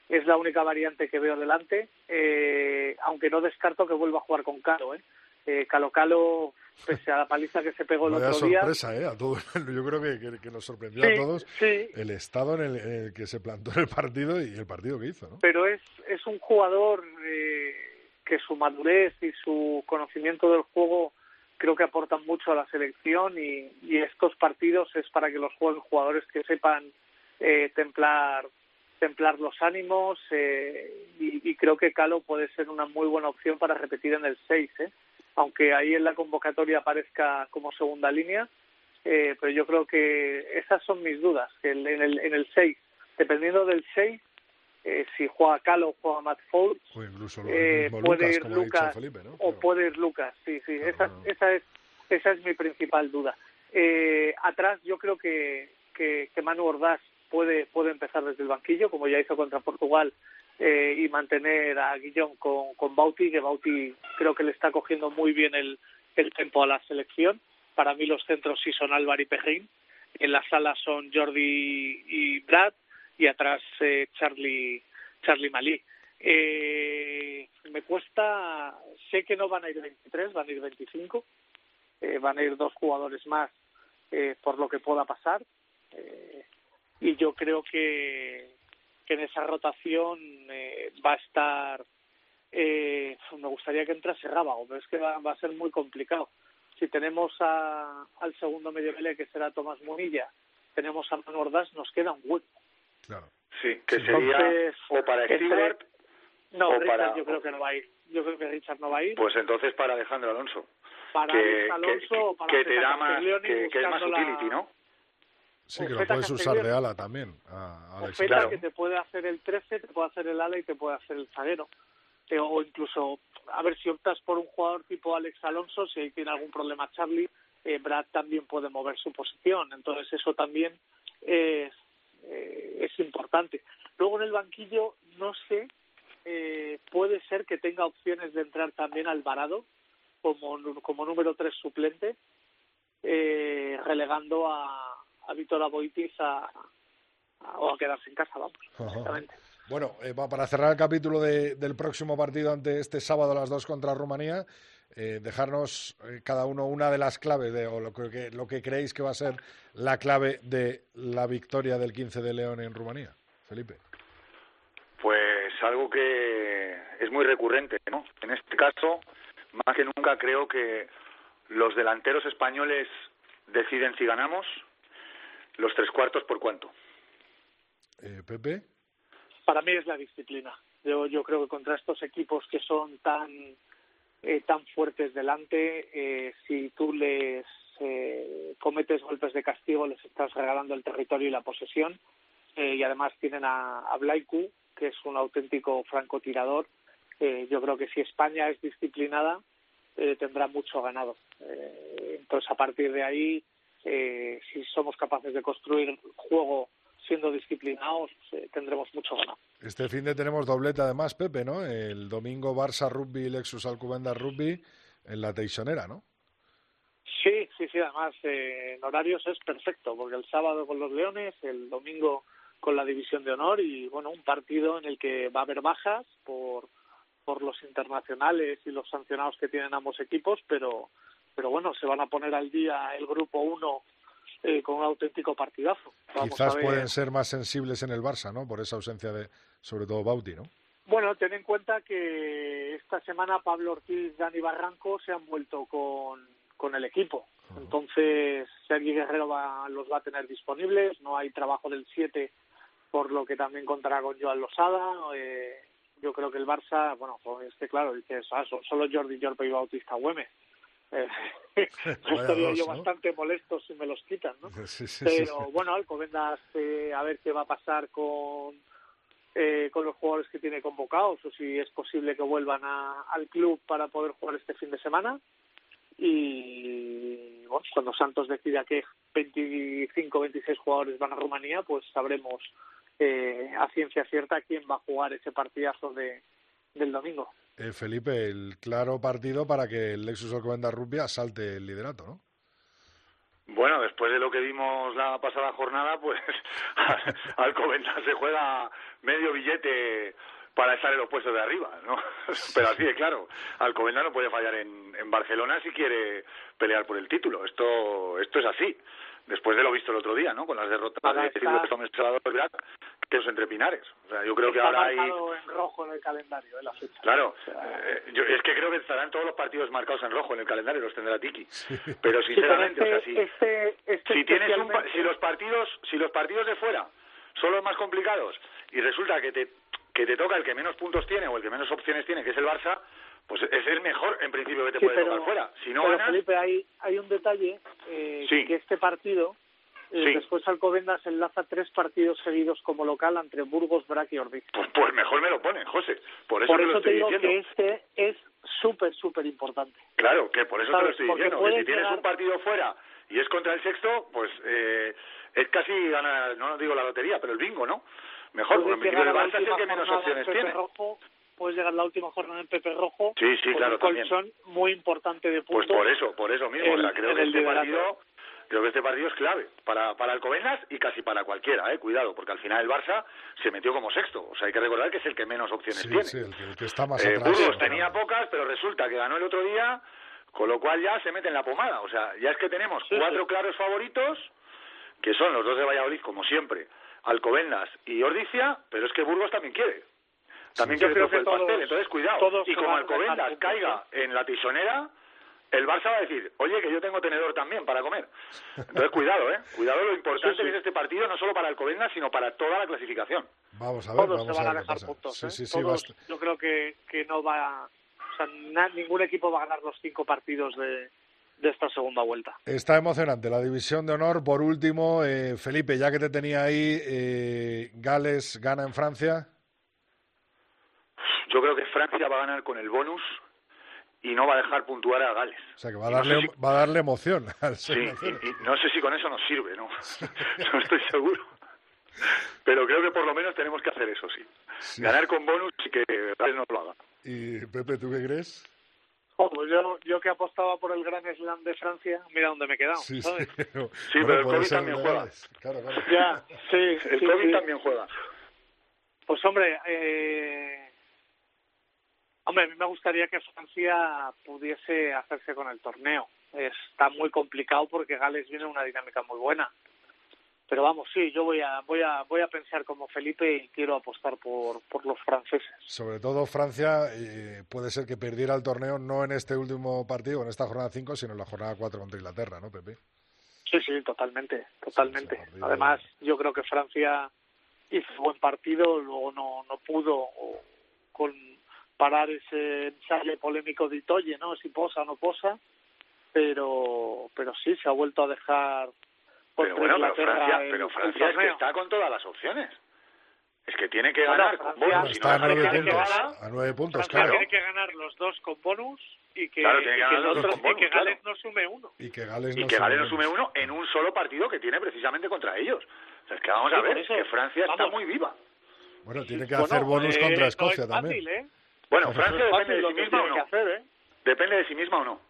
es la única variante que veo delante, eh, aunque no descarto que vuelva a jugar con Calo. ¿eh? Eh, Calo Calo, pese a la paliza que se pegó el Vaya otro sorpresa, día. ¿eh? A todo, <laughs> yo creo que, que, nos sorprendió a todos sí. el estado en el, en el, que se plantó el partido y el partido que hizo. ¿no? Pero es, es un jugador eh, que su madurez y su conocimiento del juego creo que aportan mucho a la selección y, y estos partidos es para que los jueguen jugadores que sepan eh, templar templar los ánimos eh, y, y, creo que Calo puede ser una muy buena opción para repetir en el 6, ¿eh? Aunque ahí en la convocatoria aparezca como segunda línea, eh, pero yo creo que esas son mis dudas, que en el, en el 6, dependiendo del 6, eh, si juega Calo o juega Matt o incluso eh, puede ir Lucas Felipe, ¿no? o puede ir Lucas, sí, sí, claro, esa, no. esa, es, esa es mi principal duda. Eh, atrás yo creo que, que, que Manu Ordaz puede, puede empezar desde el banquillo, como ya hizo contra Portugal, eh, y mantener a Guillón con, con Bauti, que Bauti creo que le está cogiendo muy bien el, el tempo a la selección. Para mí los centros sí son Álvaro y Pejín, en la sala son Jordi y Brad, y atrás eh, Charlie, Charlie Malí. Eh, me cuesta, sé que no van a ir 23, van a ir 25, eh, van a ir dos jugadores más eh, por lo que pueda pasar. Eh, y yo creo que, que en esa rotación eh, va a estar eh, me gustaría que entrase Rábago pero es que va, va a ser muy complicado. Si tenemos a, al segundo medio melee que será Tomás Munilla tenemos a Manu Ordaz nos queda un hueco. Claro. Sí que sería entonces, o para Stewart no o Richard para... yo creo que no va a ir. Yo creo que Richard no va a ir. Pues entonces para Alejandro Alonso para que, Alonso que, para que te da más que, que es más utility no Sí, que lo puedes usar de ala también. A claro. que te puede hacer el 13, te puede hacer el ala y te puede hacer el zaguero. O incluso, a ver si optas por un jugador tipo Alex Alonso, si tiene algún problema Charlie, eh, Brad también puede mover su posición. Entonces eso también es, eh, es importante. Luego en el banquillo, no sé, eh, puede ser que tenga opciones de entrar también Alvarado como, como número 3 suplente, eh, relegando a a Víctor Aboitis a, a, o a quedarse en casa, vamos. Exactamente. Bueno, eh, para cerrar el capítulo de, del próximo partido ante este sábado a las dos contra Rumanía, eh, dejarnos eh, cada uno una de las claves de, o lo que, lo que creéis que va a ser la clave de la victoria del 15 de León en Rumanía. Felipe. Pues algo que es muy recurrente, ¿no? En este caso, más que nunca creo que los delanteros españoles deciden si ganamos los tres cuartos por cuánto. Eh, Pepe. Para mí es la disciplina. Yo, yo creo que contra estos equipos que son tan eh, tan fuertes delante, eh, si tú les eh, cometes golpes de castigo, les estás regalando el territorio y la posesión. Eh, y además tienen a, a Blaiku, que es un auténtico francotirador. Eh, yo creo que si España es disciplinada, eh, tendrá mucho ganado. Eh, entonces, a partir de ahí, eh, si somos capaces de construir juego siendo disciplinados, eh, tendremos mucho ganado. Este fin de tenemos doblete además, Pepe, ¿no? El domingo Barça Rugby y Lexus Alcubenda Rugby en la Teixonera, ¿no? Sí, sí, sí, además eh, en horarios es perfecto, porque el sábado con los Leones, el domingo con la División de Honor y, bueno, un partido en el que va a haber bajas por, por los internacionales y los sancionados que tienen ambos equipos, pero pero bueno, se van a poner al día el grupo 1 eh, con un auténtico partidazo. Vamos Quizás pueden ser más sensibles en el Barça, ¿no? Por esa ausencia de, sobre todo, Bauti, ¿no? Bueno, ten en cuenta que esta semana Pablo Ortiz, Dani Barranco se han vuelto con, con el equipo. Entonces, Sergi Guerrero va, los va a tener disponibles, no hay trabajo del 7, por lo que también contará con Joan Losada. Eh, yo creo que el Barça, bueno, pues es que claro, dices, ah, solo Jordi Jorpe y Bautista Güemes. Eh, <laughs> estaría yo bastante molesto si me los quitan, ¿no? <laughs> Pero bueno, Alcobendas, eh, a ver qué va a pasar con eh, con los jugadores que tiene convocados o si es posible que vuelvan a, al club para poder jugar este fin de semana. Y bueno, cuando Santos decida que 25 26 jugadores van a Rumanía pues sabremos eh, a ciencia cierta quién va a jugar ese partidazo de, del domingo. Eh, Felipe, el claro partido para que el Lexus Alcobendas Rubia salte el liderato, ¿no? Bueno, después de lo que vimos la pasada jornada, pues <laughs> Alcobendas se juega medio billete para estar en los puestos de arriba, ¿no? Pero así de claro, Alcobendas no puede fallar en, en Barcelona si quiere pelear por el título. Esto, esto es así después de lo visto el otro día, ¿no? Con las derrotas de Salvador que los entre Pinares. O sea, yo creo que ahora hay... en rojo en el calendario, ¿eh? la fecha. Claro, eh, yo, es que creo que estarán todos los partidos marcados en rojo en el calendario, los tendrá Tiki. Pero sinceramente, o sea, si, este, este si tienes un, si los partidos, si los partidos de fuera son los más complicados y resulta que te que te toca el que menos puntos tiene o el que menos opciones tiene, que es el Barça, pues es el mejor en principio que te puede tocar fuera. Si no pero Felipe, hay, hay un detalle eh, que este partido eh, Después Alcobendas enlaza tres partidos seguidos como local entre Burgos, Brac y Ordiz. Pues, pues, mejor me lo ponen, José. Por eso, te, lo estoy digo diciendo. que este es súper, súper importante. Claro, que por eso te lo estoy diciendo. si tienes un partido fuera y es contra el sexto, pues eh, es casi ganar, no digo la lotería, pero el bingo, ¿no? Mejor, porque el Barça es el que menos opciones tiene. Rojo, puedes llegar la última jornada en Pepe Rojo. Sí, sí, claro, un colchón muy importante de pues puntos. Pues por eso, por eso mismo. creo que este partido creo que este partido es clave para, para Alcobendas y casi para cualquiera, eh, cuidado, porque al final el Barça se metió como sexto. O sea, hay que recordar que es el que menos opciones tiene. Sí, el que, está más eh, atrás, Burgos tenía pocas, pero resulta que ganó el otro día, con lo cual ya se mete en la pomada. O sea, ya es que tenemos cuatro claros favoritos, que son los dos de Valladolid, como siempre, Alcobendas y Ordicia, pero es que Burgos también quiere. También quiere el pastel, entonces cuidado. Y como Alcobendas caiga en la tisonera el Barça va a decir, oye, que yo tengo tenedor también para comer. Entonces, cuidado, ¿eh? Cuidado lo importante que es este partido, no solo para el Covendas, sino para toda la clasificación. Vamos a ver, Todos vamos se van a, a dejar puntos, ¿eh? Todos, yo creo que, que no va... O sea, ningún equipo va a ganar los cinco partidos de, de esta segunda vuelta. Está emocionante la división de honor. Por último, eh, Felipe, ya que te tenía ahí, eh, Gales gana en Francia. Yo creo que Francia va a ganar con el bonus y no va a dejar puntuar a Gales. O sea, que va a darle, va a darle emoción. Al sí, y, no sé si con eso nos sirve, ¿no? <laughs> <laughs> no estoy seguro. Pero creo que por lo menos tenemos que hacer eso, sí. Ganar con bonus y que Gales nos lo haga. ¿Y Pepe, tú qué crees? Oh, pues yo, yo que apostaba por el Gran Slam de Francia, mira dónde me he quedado, sí, ¿sabes? <laughs> Sí, pero, el COVID también juega. Claro, claro. Ya, sí. El COVID también juega. Pues hombre, eh, Hombre, a mí me gustaría que Francia pudiese hacerse con el torneo. Está muy complicado porque Gales viene en una dinámica muy buena. Pero vamos, sí, yo voy a, voy a, voy a pensar como Felipe y quiero apostar por, por los franceses. Sobre todo Francia eh, puede ser que perdiera el torneo no en este último partido, en esta jornada 5, sino en la jornada 4 contra Inglaterra, ¿no, Pepe? Sí, sí, totalmente, totalmente. Además, yo creo que Francia hizo buen partido, luego no, no pudo con parar ese ensayo polémico de Itoye, ¿no? Si posa o no posa, pero, pero sí, se ha vuelto a dejar... Pero bueno, pero Francia, pero Francia es que está con todas las opciones. Es que tiene que ganar con bonus. está a, nueve puntos, a nueve puntos, claro. tiene que ganar los dos con bonus y que, claro, tiene que, que, y que Gales claro. no sume uno. Y que Gales y no, que sume, Gales no sume uno en un solo partido que tiene precisamente contra ellos. O sea, es que vamos Sí, a ver, eso, que Francia está muy viva. Bueno, tiene que Bueno, hacer bonus eh, contra no Escocia es también. fácil, ¿eh? Bueno, No, Francia No depende fácil de sí misma o no. hacer, ¿eh? Depende de sí misma o no.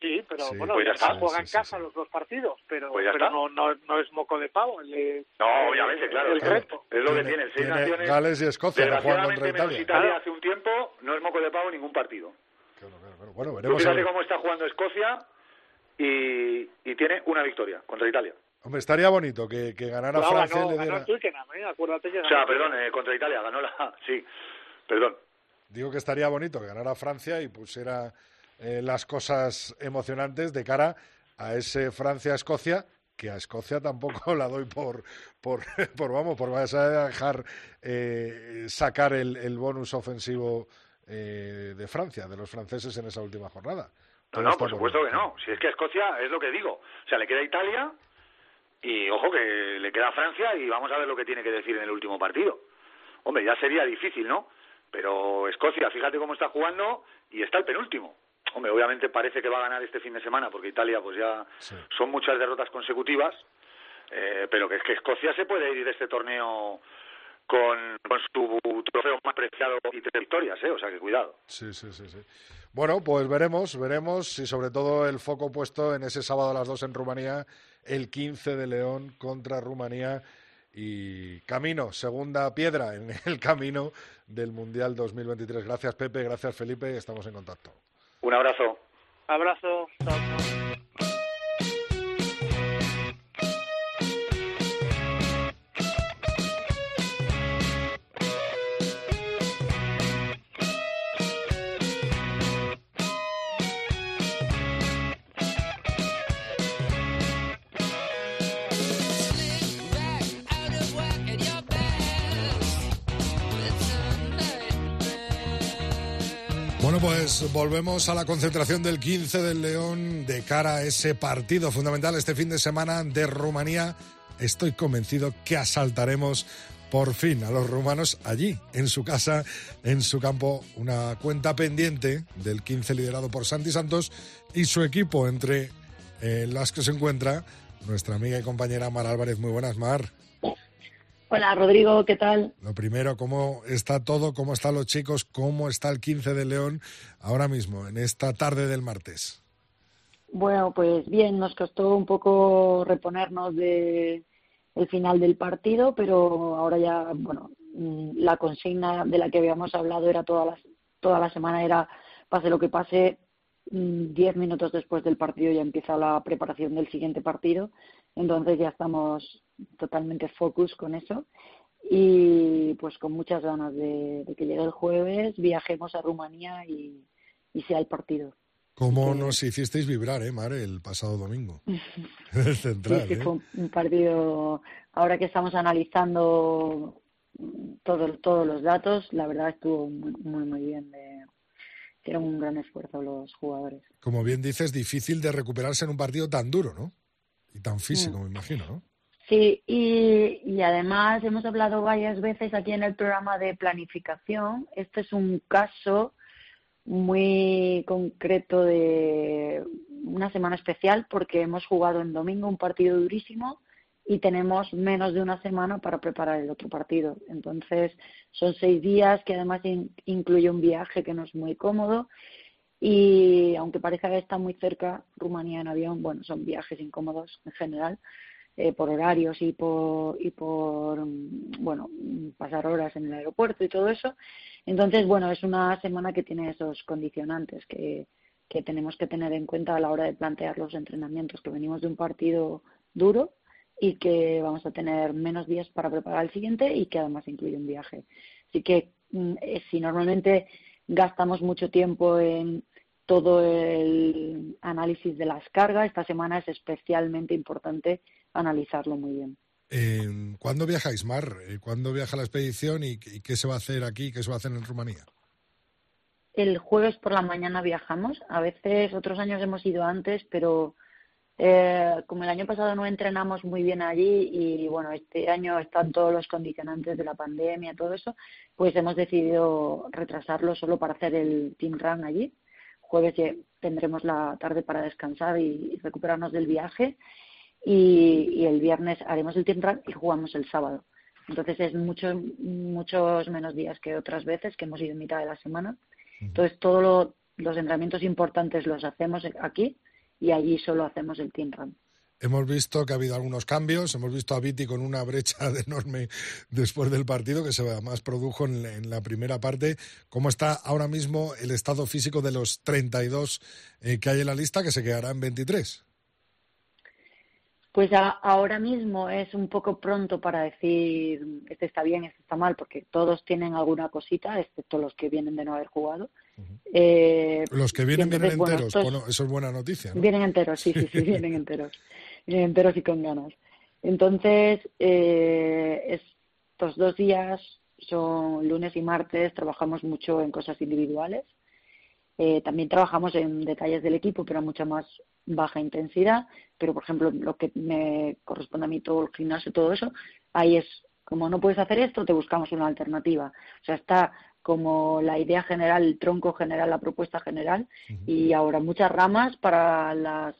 Sí, pero Sí, bueno, pues ya está, está. juega Sí, en sí, casa sí. los dos partidos, pero, Pues ya pero está. no, no, no es moco de pavo. El, No, obviamente, claro. El claro. reto. Es lo que Tiene- tiene el Seis tiene Naciones. Gales y Escocia que juegan contra Italia. Italia hace un tiempo no es moco de pavo ningún partido. Claro, claro, claro. Bueno, veremos. a fíjate ver. cómo está jugando Escocia y, y tiene una victoria contra Italia. Hombre, estaría bonito que, que ganara No, Francia ganó, y le ganó diera... el Twickenham, ¿eh? Acuérdate que O ganó sea, perdón, eh, contra Italia ganó la... <laughs> Sí, perdón. Digo que estaría bonito que ganara Francia y pusiera eh, las cosas emocionantes de cara a ese Francia-Escocia, que a Escocia tampoco <laughs> la doy por, por, <laughs> por vamos, por vas a dejar eh, sacar el, el, bonus ofensivo eh, de Francia, de los franceses en esa última jornada. No, no, por supuesto que no. Si es que a Escocia es lo que digo. O sea, le queda Italia y, ojo, que le queda Francia y vamos a ver lo que tiene que decir en el último partido. Hombre, ya sería difícil, ¿no? Pero Escocia, fíjate cómo está jugando y está el penúltimo. Hombre, obviamente parece que va a ganar este fin de semana porque Italia pues ya son muchas derrotas consecutivas, eh, pero que es que Escocia se puede ir de este torneo con, con su trofeo más preciado y tres victorias, ¿eh? O sea que cuidado. Sí, sí, sí, sí. Bueno, pues veremos, veremos y sobre todo el foco puesto en ese sábado a las dos en Rumanía, el 15 de León contra Rumanía y camino, segunda piedra en <laughs> el camino del Mundial 2023. Gracias Pepe, gracias Felipe, estamos en contacto. Un abrazo. Abrazo. Pues volvemos a la concentración del 15 del León de cara a ese partido fundamental este fin de semana de Rumanía. Estoy convencido que asaltaremos por fin a los rumanos allí, en su casa, en su campo, una cuenta pendiente del 15 liderado por Santi Santos y su equipo, entre eh, las que se encuentra nuestra amiga y compañera Mar Álvarez. Muy buenas, Mar. Hola Rodrigo, ¿qué tal? Lo primero, ¿cómo está todo? ¿Cómo están los chicos? ¿Cómo está el 15 de León ahora mismo, en esta tarde del martes? Bueno, pues bien, nos costó un poco reponernos de el final del partido, pero ahora ya, bueno, mm, la consigna de la que habíamos hablado era toda la, toda la semana era pase lo que pase, mm, diez minutos después del partido ya empieza la preparación del siguiente partido, entonces ya estamos totalmente focus con eso y pues con muchas ganas de, que llegue el jueves, viajemos a Rumanía y, sea el partido. ¿Cómo nos hicisteis vibrar, eh, Mare, el pasado domingo? <laughs> <laughs> Central, sí, ¿eh? fue un partido, ahora que estamos analizando todo, todos los datos, la verdad estuvo muy, muy, bien. De, hicieron un gran esfuerzo los jugadores. Como bien dices, difícil de recuperarse en un partido tan duro, ¿no? Tan físico, me imagino, ¿no? Sí, y, y, además hemos hablado varias veces aquí en el programa de planificación. Este es un caso muy concreto de una semana especial porque hemos jugado en domingo un partido durísimo y tenemos menos de una semana para preparar el otro partido. Entonces son seis días que además incluye un viaje que no es muy cómodo y aunque parezca que está muy cerca Rumanía en avión, bueno, son viajes incómodos en general eh, por horarios y por, y por, mm, bueno, pasar horas en el aeropuerto y todo eso. Entonces, bueno, es una semana que tiene esos condicionantes que, que tenemos que tener en cuenta a la hora de plantear los entrenamientos, que venimos de un partido duro y que vamos a tener menos días para preparar el siguiente y que además incluye un viaje. Así que mm, eh, si normalmente gastamos mucho tiempo en todo el análisis de las cargas, esta semana es especialmente importante analizarlo muy bien. Eh, ¿Cuándo viajáis, Mar? Eh, ¿Cuándo viaja la expedición y, qué se va a hacer aquí, qué se va a hacer en Rumanía? El jueves por la mañana viajamos. A veces, otros años hemos ido antes, pero eh, como el año pasado no entrenamos muy bien allí y bueno, este año están todos los condicionantes de la pandemia, todo eso, pues hemos decidido retrasarlo solo para hacer el team run allí. Jueves tendremos la tarde para descansar y recuperarnos del viaje y, el viernes haremos el team run y jugamos el sábado. Entonces es mucho, muchos menos días que otras veces que hemos ido en mitad de la semana. Entonces todos los entrenamientos importantes los hacemos aquí y allí solo hacemos el team run. Hemos visto que ha habido algunos cambios, hemos visto a Viti con una brecha <laughs> enorme después del partido que se más produjo en, la primera parte. ¿Cómo está ahora mismo el estado físico de los 32 eh, que hay en la lista que se quedará en 23? Pues ahora mismo es un poco pronto para decir este está bien, este está mal, porque todos tienen alguna cosita, excepto los que vienen de no haber jugado. Eh, los que vienen vienen enteros, bueno, eso es buena noticia. Vienen enteros, sí, sí, sí, <laughs> vienen enteros. Vienen enteros y con ganas. Entonces, eh, estos dos días son lunes y martes, trabajamos mucho en cosas individuales. Eh, también trabajamos en detalles del equipo, pero a mucha más baja intensidad. Pero, por ejemplo, lo que me corresponde a mí, todo el gimnasio, todo eso, ahí es como no puedes hacer esto, te buscamos una alternativa. O sea, está como la idea general, el tronco general, la propuesta general, y ahora muchas ramas para las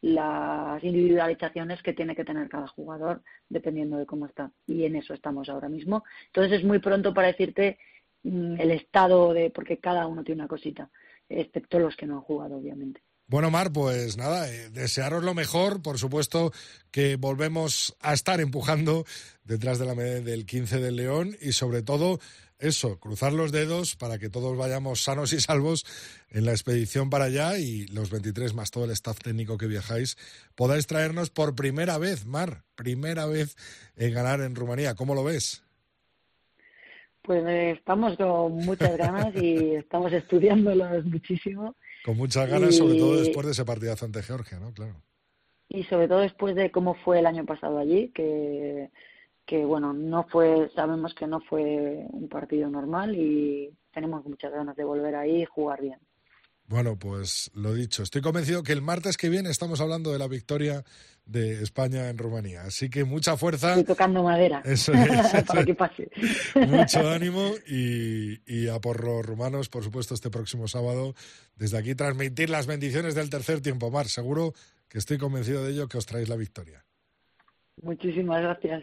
las individualizaciones que tiene que tener cada jugador dependiendo de cómo está. Y en eso estamos ahora mismo. Entonces es muy pronto para decirte mm, el estado de, porque cada uno tiene una cosita, excepto los que no han jugado, obviamente. Bueno, Mar, pues nada, eh, desearos lo mejor. Por supuesto que volvemos a estar empujando detrás de la del 15 del León y sobre todo eso, cruzar los dedos para que todos vayamos sanos y salvos en la expedición para allá y los 23 más todo el staff técnico que viajáis podáis traernos por primera vez, Mar, primera vez en ganar en Rumanía. ¿Cómo lo ves? Pues eh, estamos con muchas ganas y estamos estudiándolo muchísimo. Con muchas ganas, sobre todo después de ese partidazo ante Georgia, ¿no? Claro. Y sobre todo después de cómo fue el año pasado allí, que que bueno, no fue, sabemos que no fue un partido normal y tenemos muchas ganas de volver ahí y jugar bien. Bueno, pues lo dicho, estoy convencido que el martes que viene estamos hablando de la victoria de España en Rumanía. Así que mucha fuerza. Estoy tocando madera. Eso <laughs> para que pase. Mucho ánimo y, y a por los rumanos, por supuesto, este próximo sábado. Desde aquí transmitir las bendiciones del tercer tiempo. Mar, seguro que estoy convencido de ello que os traéis la victoria. Muchísimas gracias.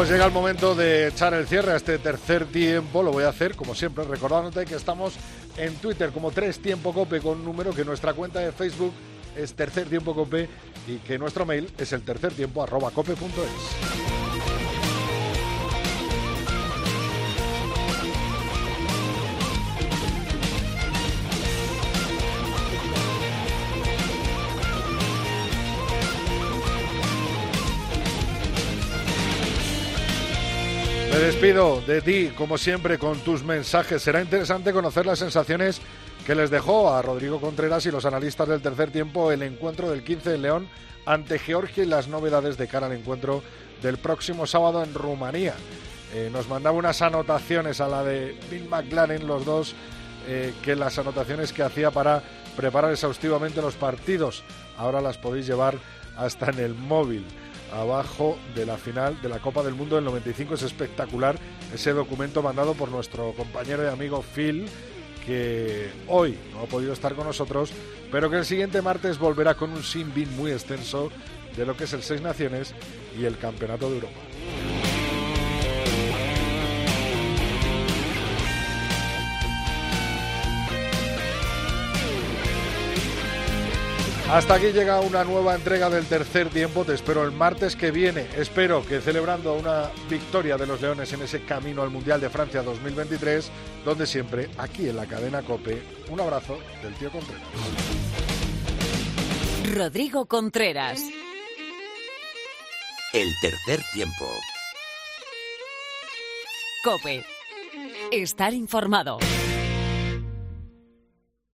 Pues llega el momento de echar el cierre a este tercer tiempo. Lo voy a hacer, como siempre, recordándote que estamos en Twitter como Tres Tiempo Cope con un número que nuestra cuenta de Facebook es Tercer Tiempo Cope y que nuestro mail es el tercer tiempo arroba cope.es. despido de ti, como siempre, con tus mensajes. Será interesante conocer las sensaciones que les dejó a Rodrigo Contreras y los analistas del tercer tiempo el encuentro del 15 de León ante Georgia y las novedades de cara al encuentro del próximo sábado en Rumanía. Eh, nos mandaba unas anotaciones a la de Bill McLaren, los dos, eh, que las anotaciones que hacía para preparar exhaustivamente los partidos. Ahora las podéis llevar hasta en el móvil abajo de la final de la Copa del Mundo del 95. Es espectacular ese documento mandado por nuestro compañero y amigo Phil, que hoy no ha podido estar con nosotros, pero que el siguiente martes volverá con un sin-bin muy extenso de lo que es el Seis Naciones y el Campeonato de Europa. Hasta aquí llega una nueva entrega del tercer tiempo. Te espero el martes que viene. Espero que celebrando una victoria de los Leones en ese camino al Mundial de Francia 2023, donde siempre, aquí en la cadena Cope, un abrazo del tío Contreras. Rodrigo Contreras. El tercer tiempo. Cope. Estar informado.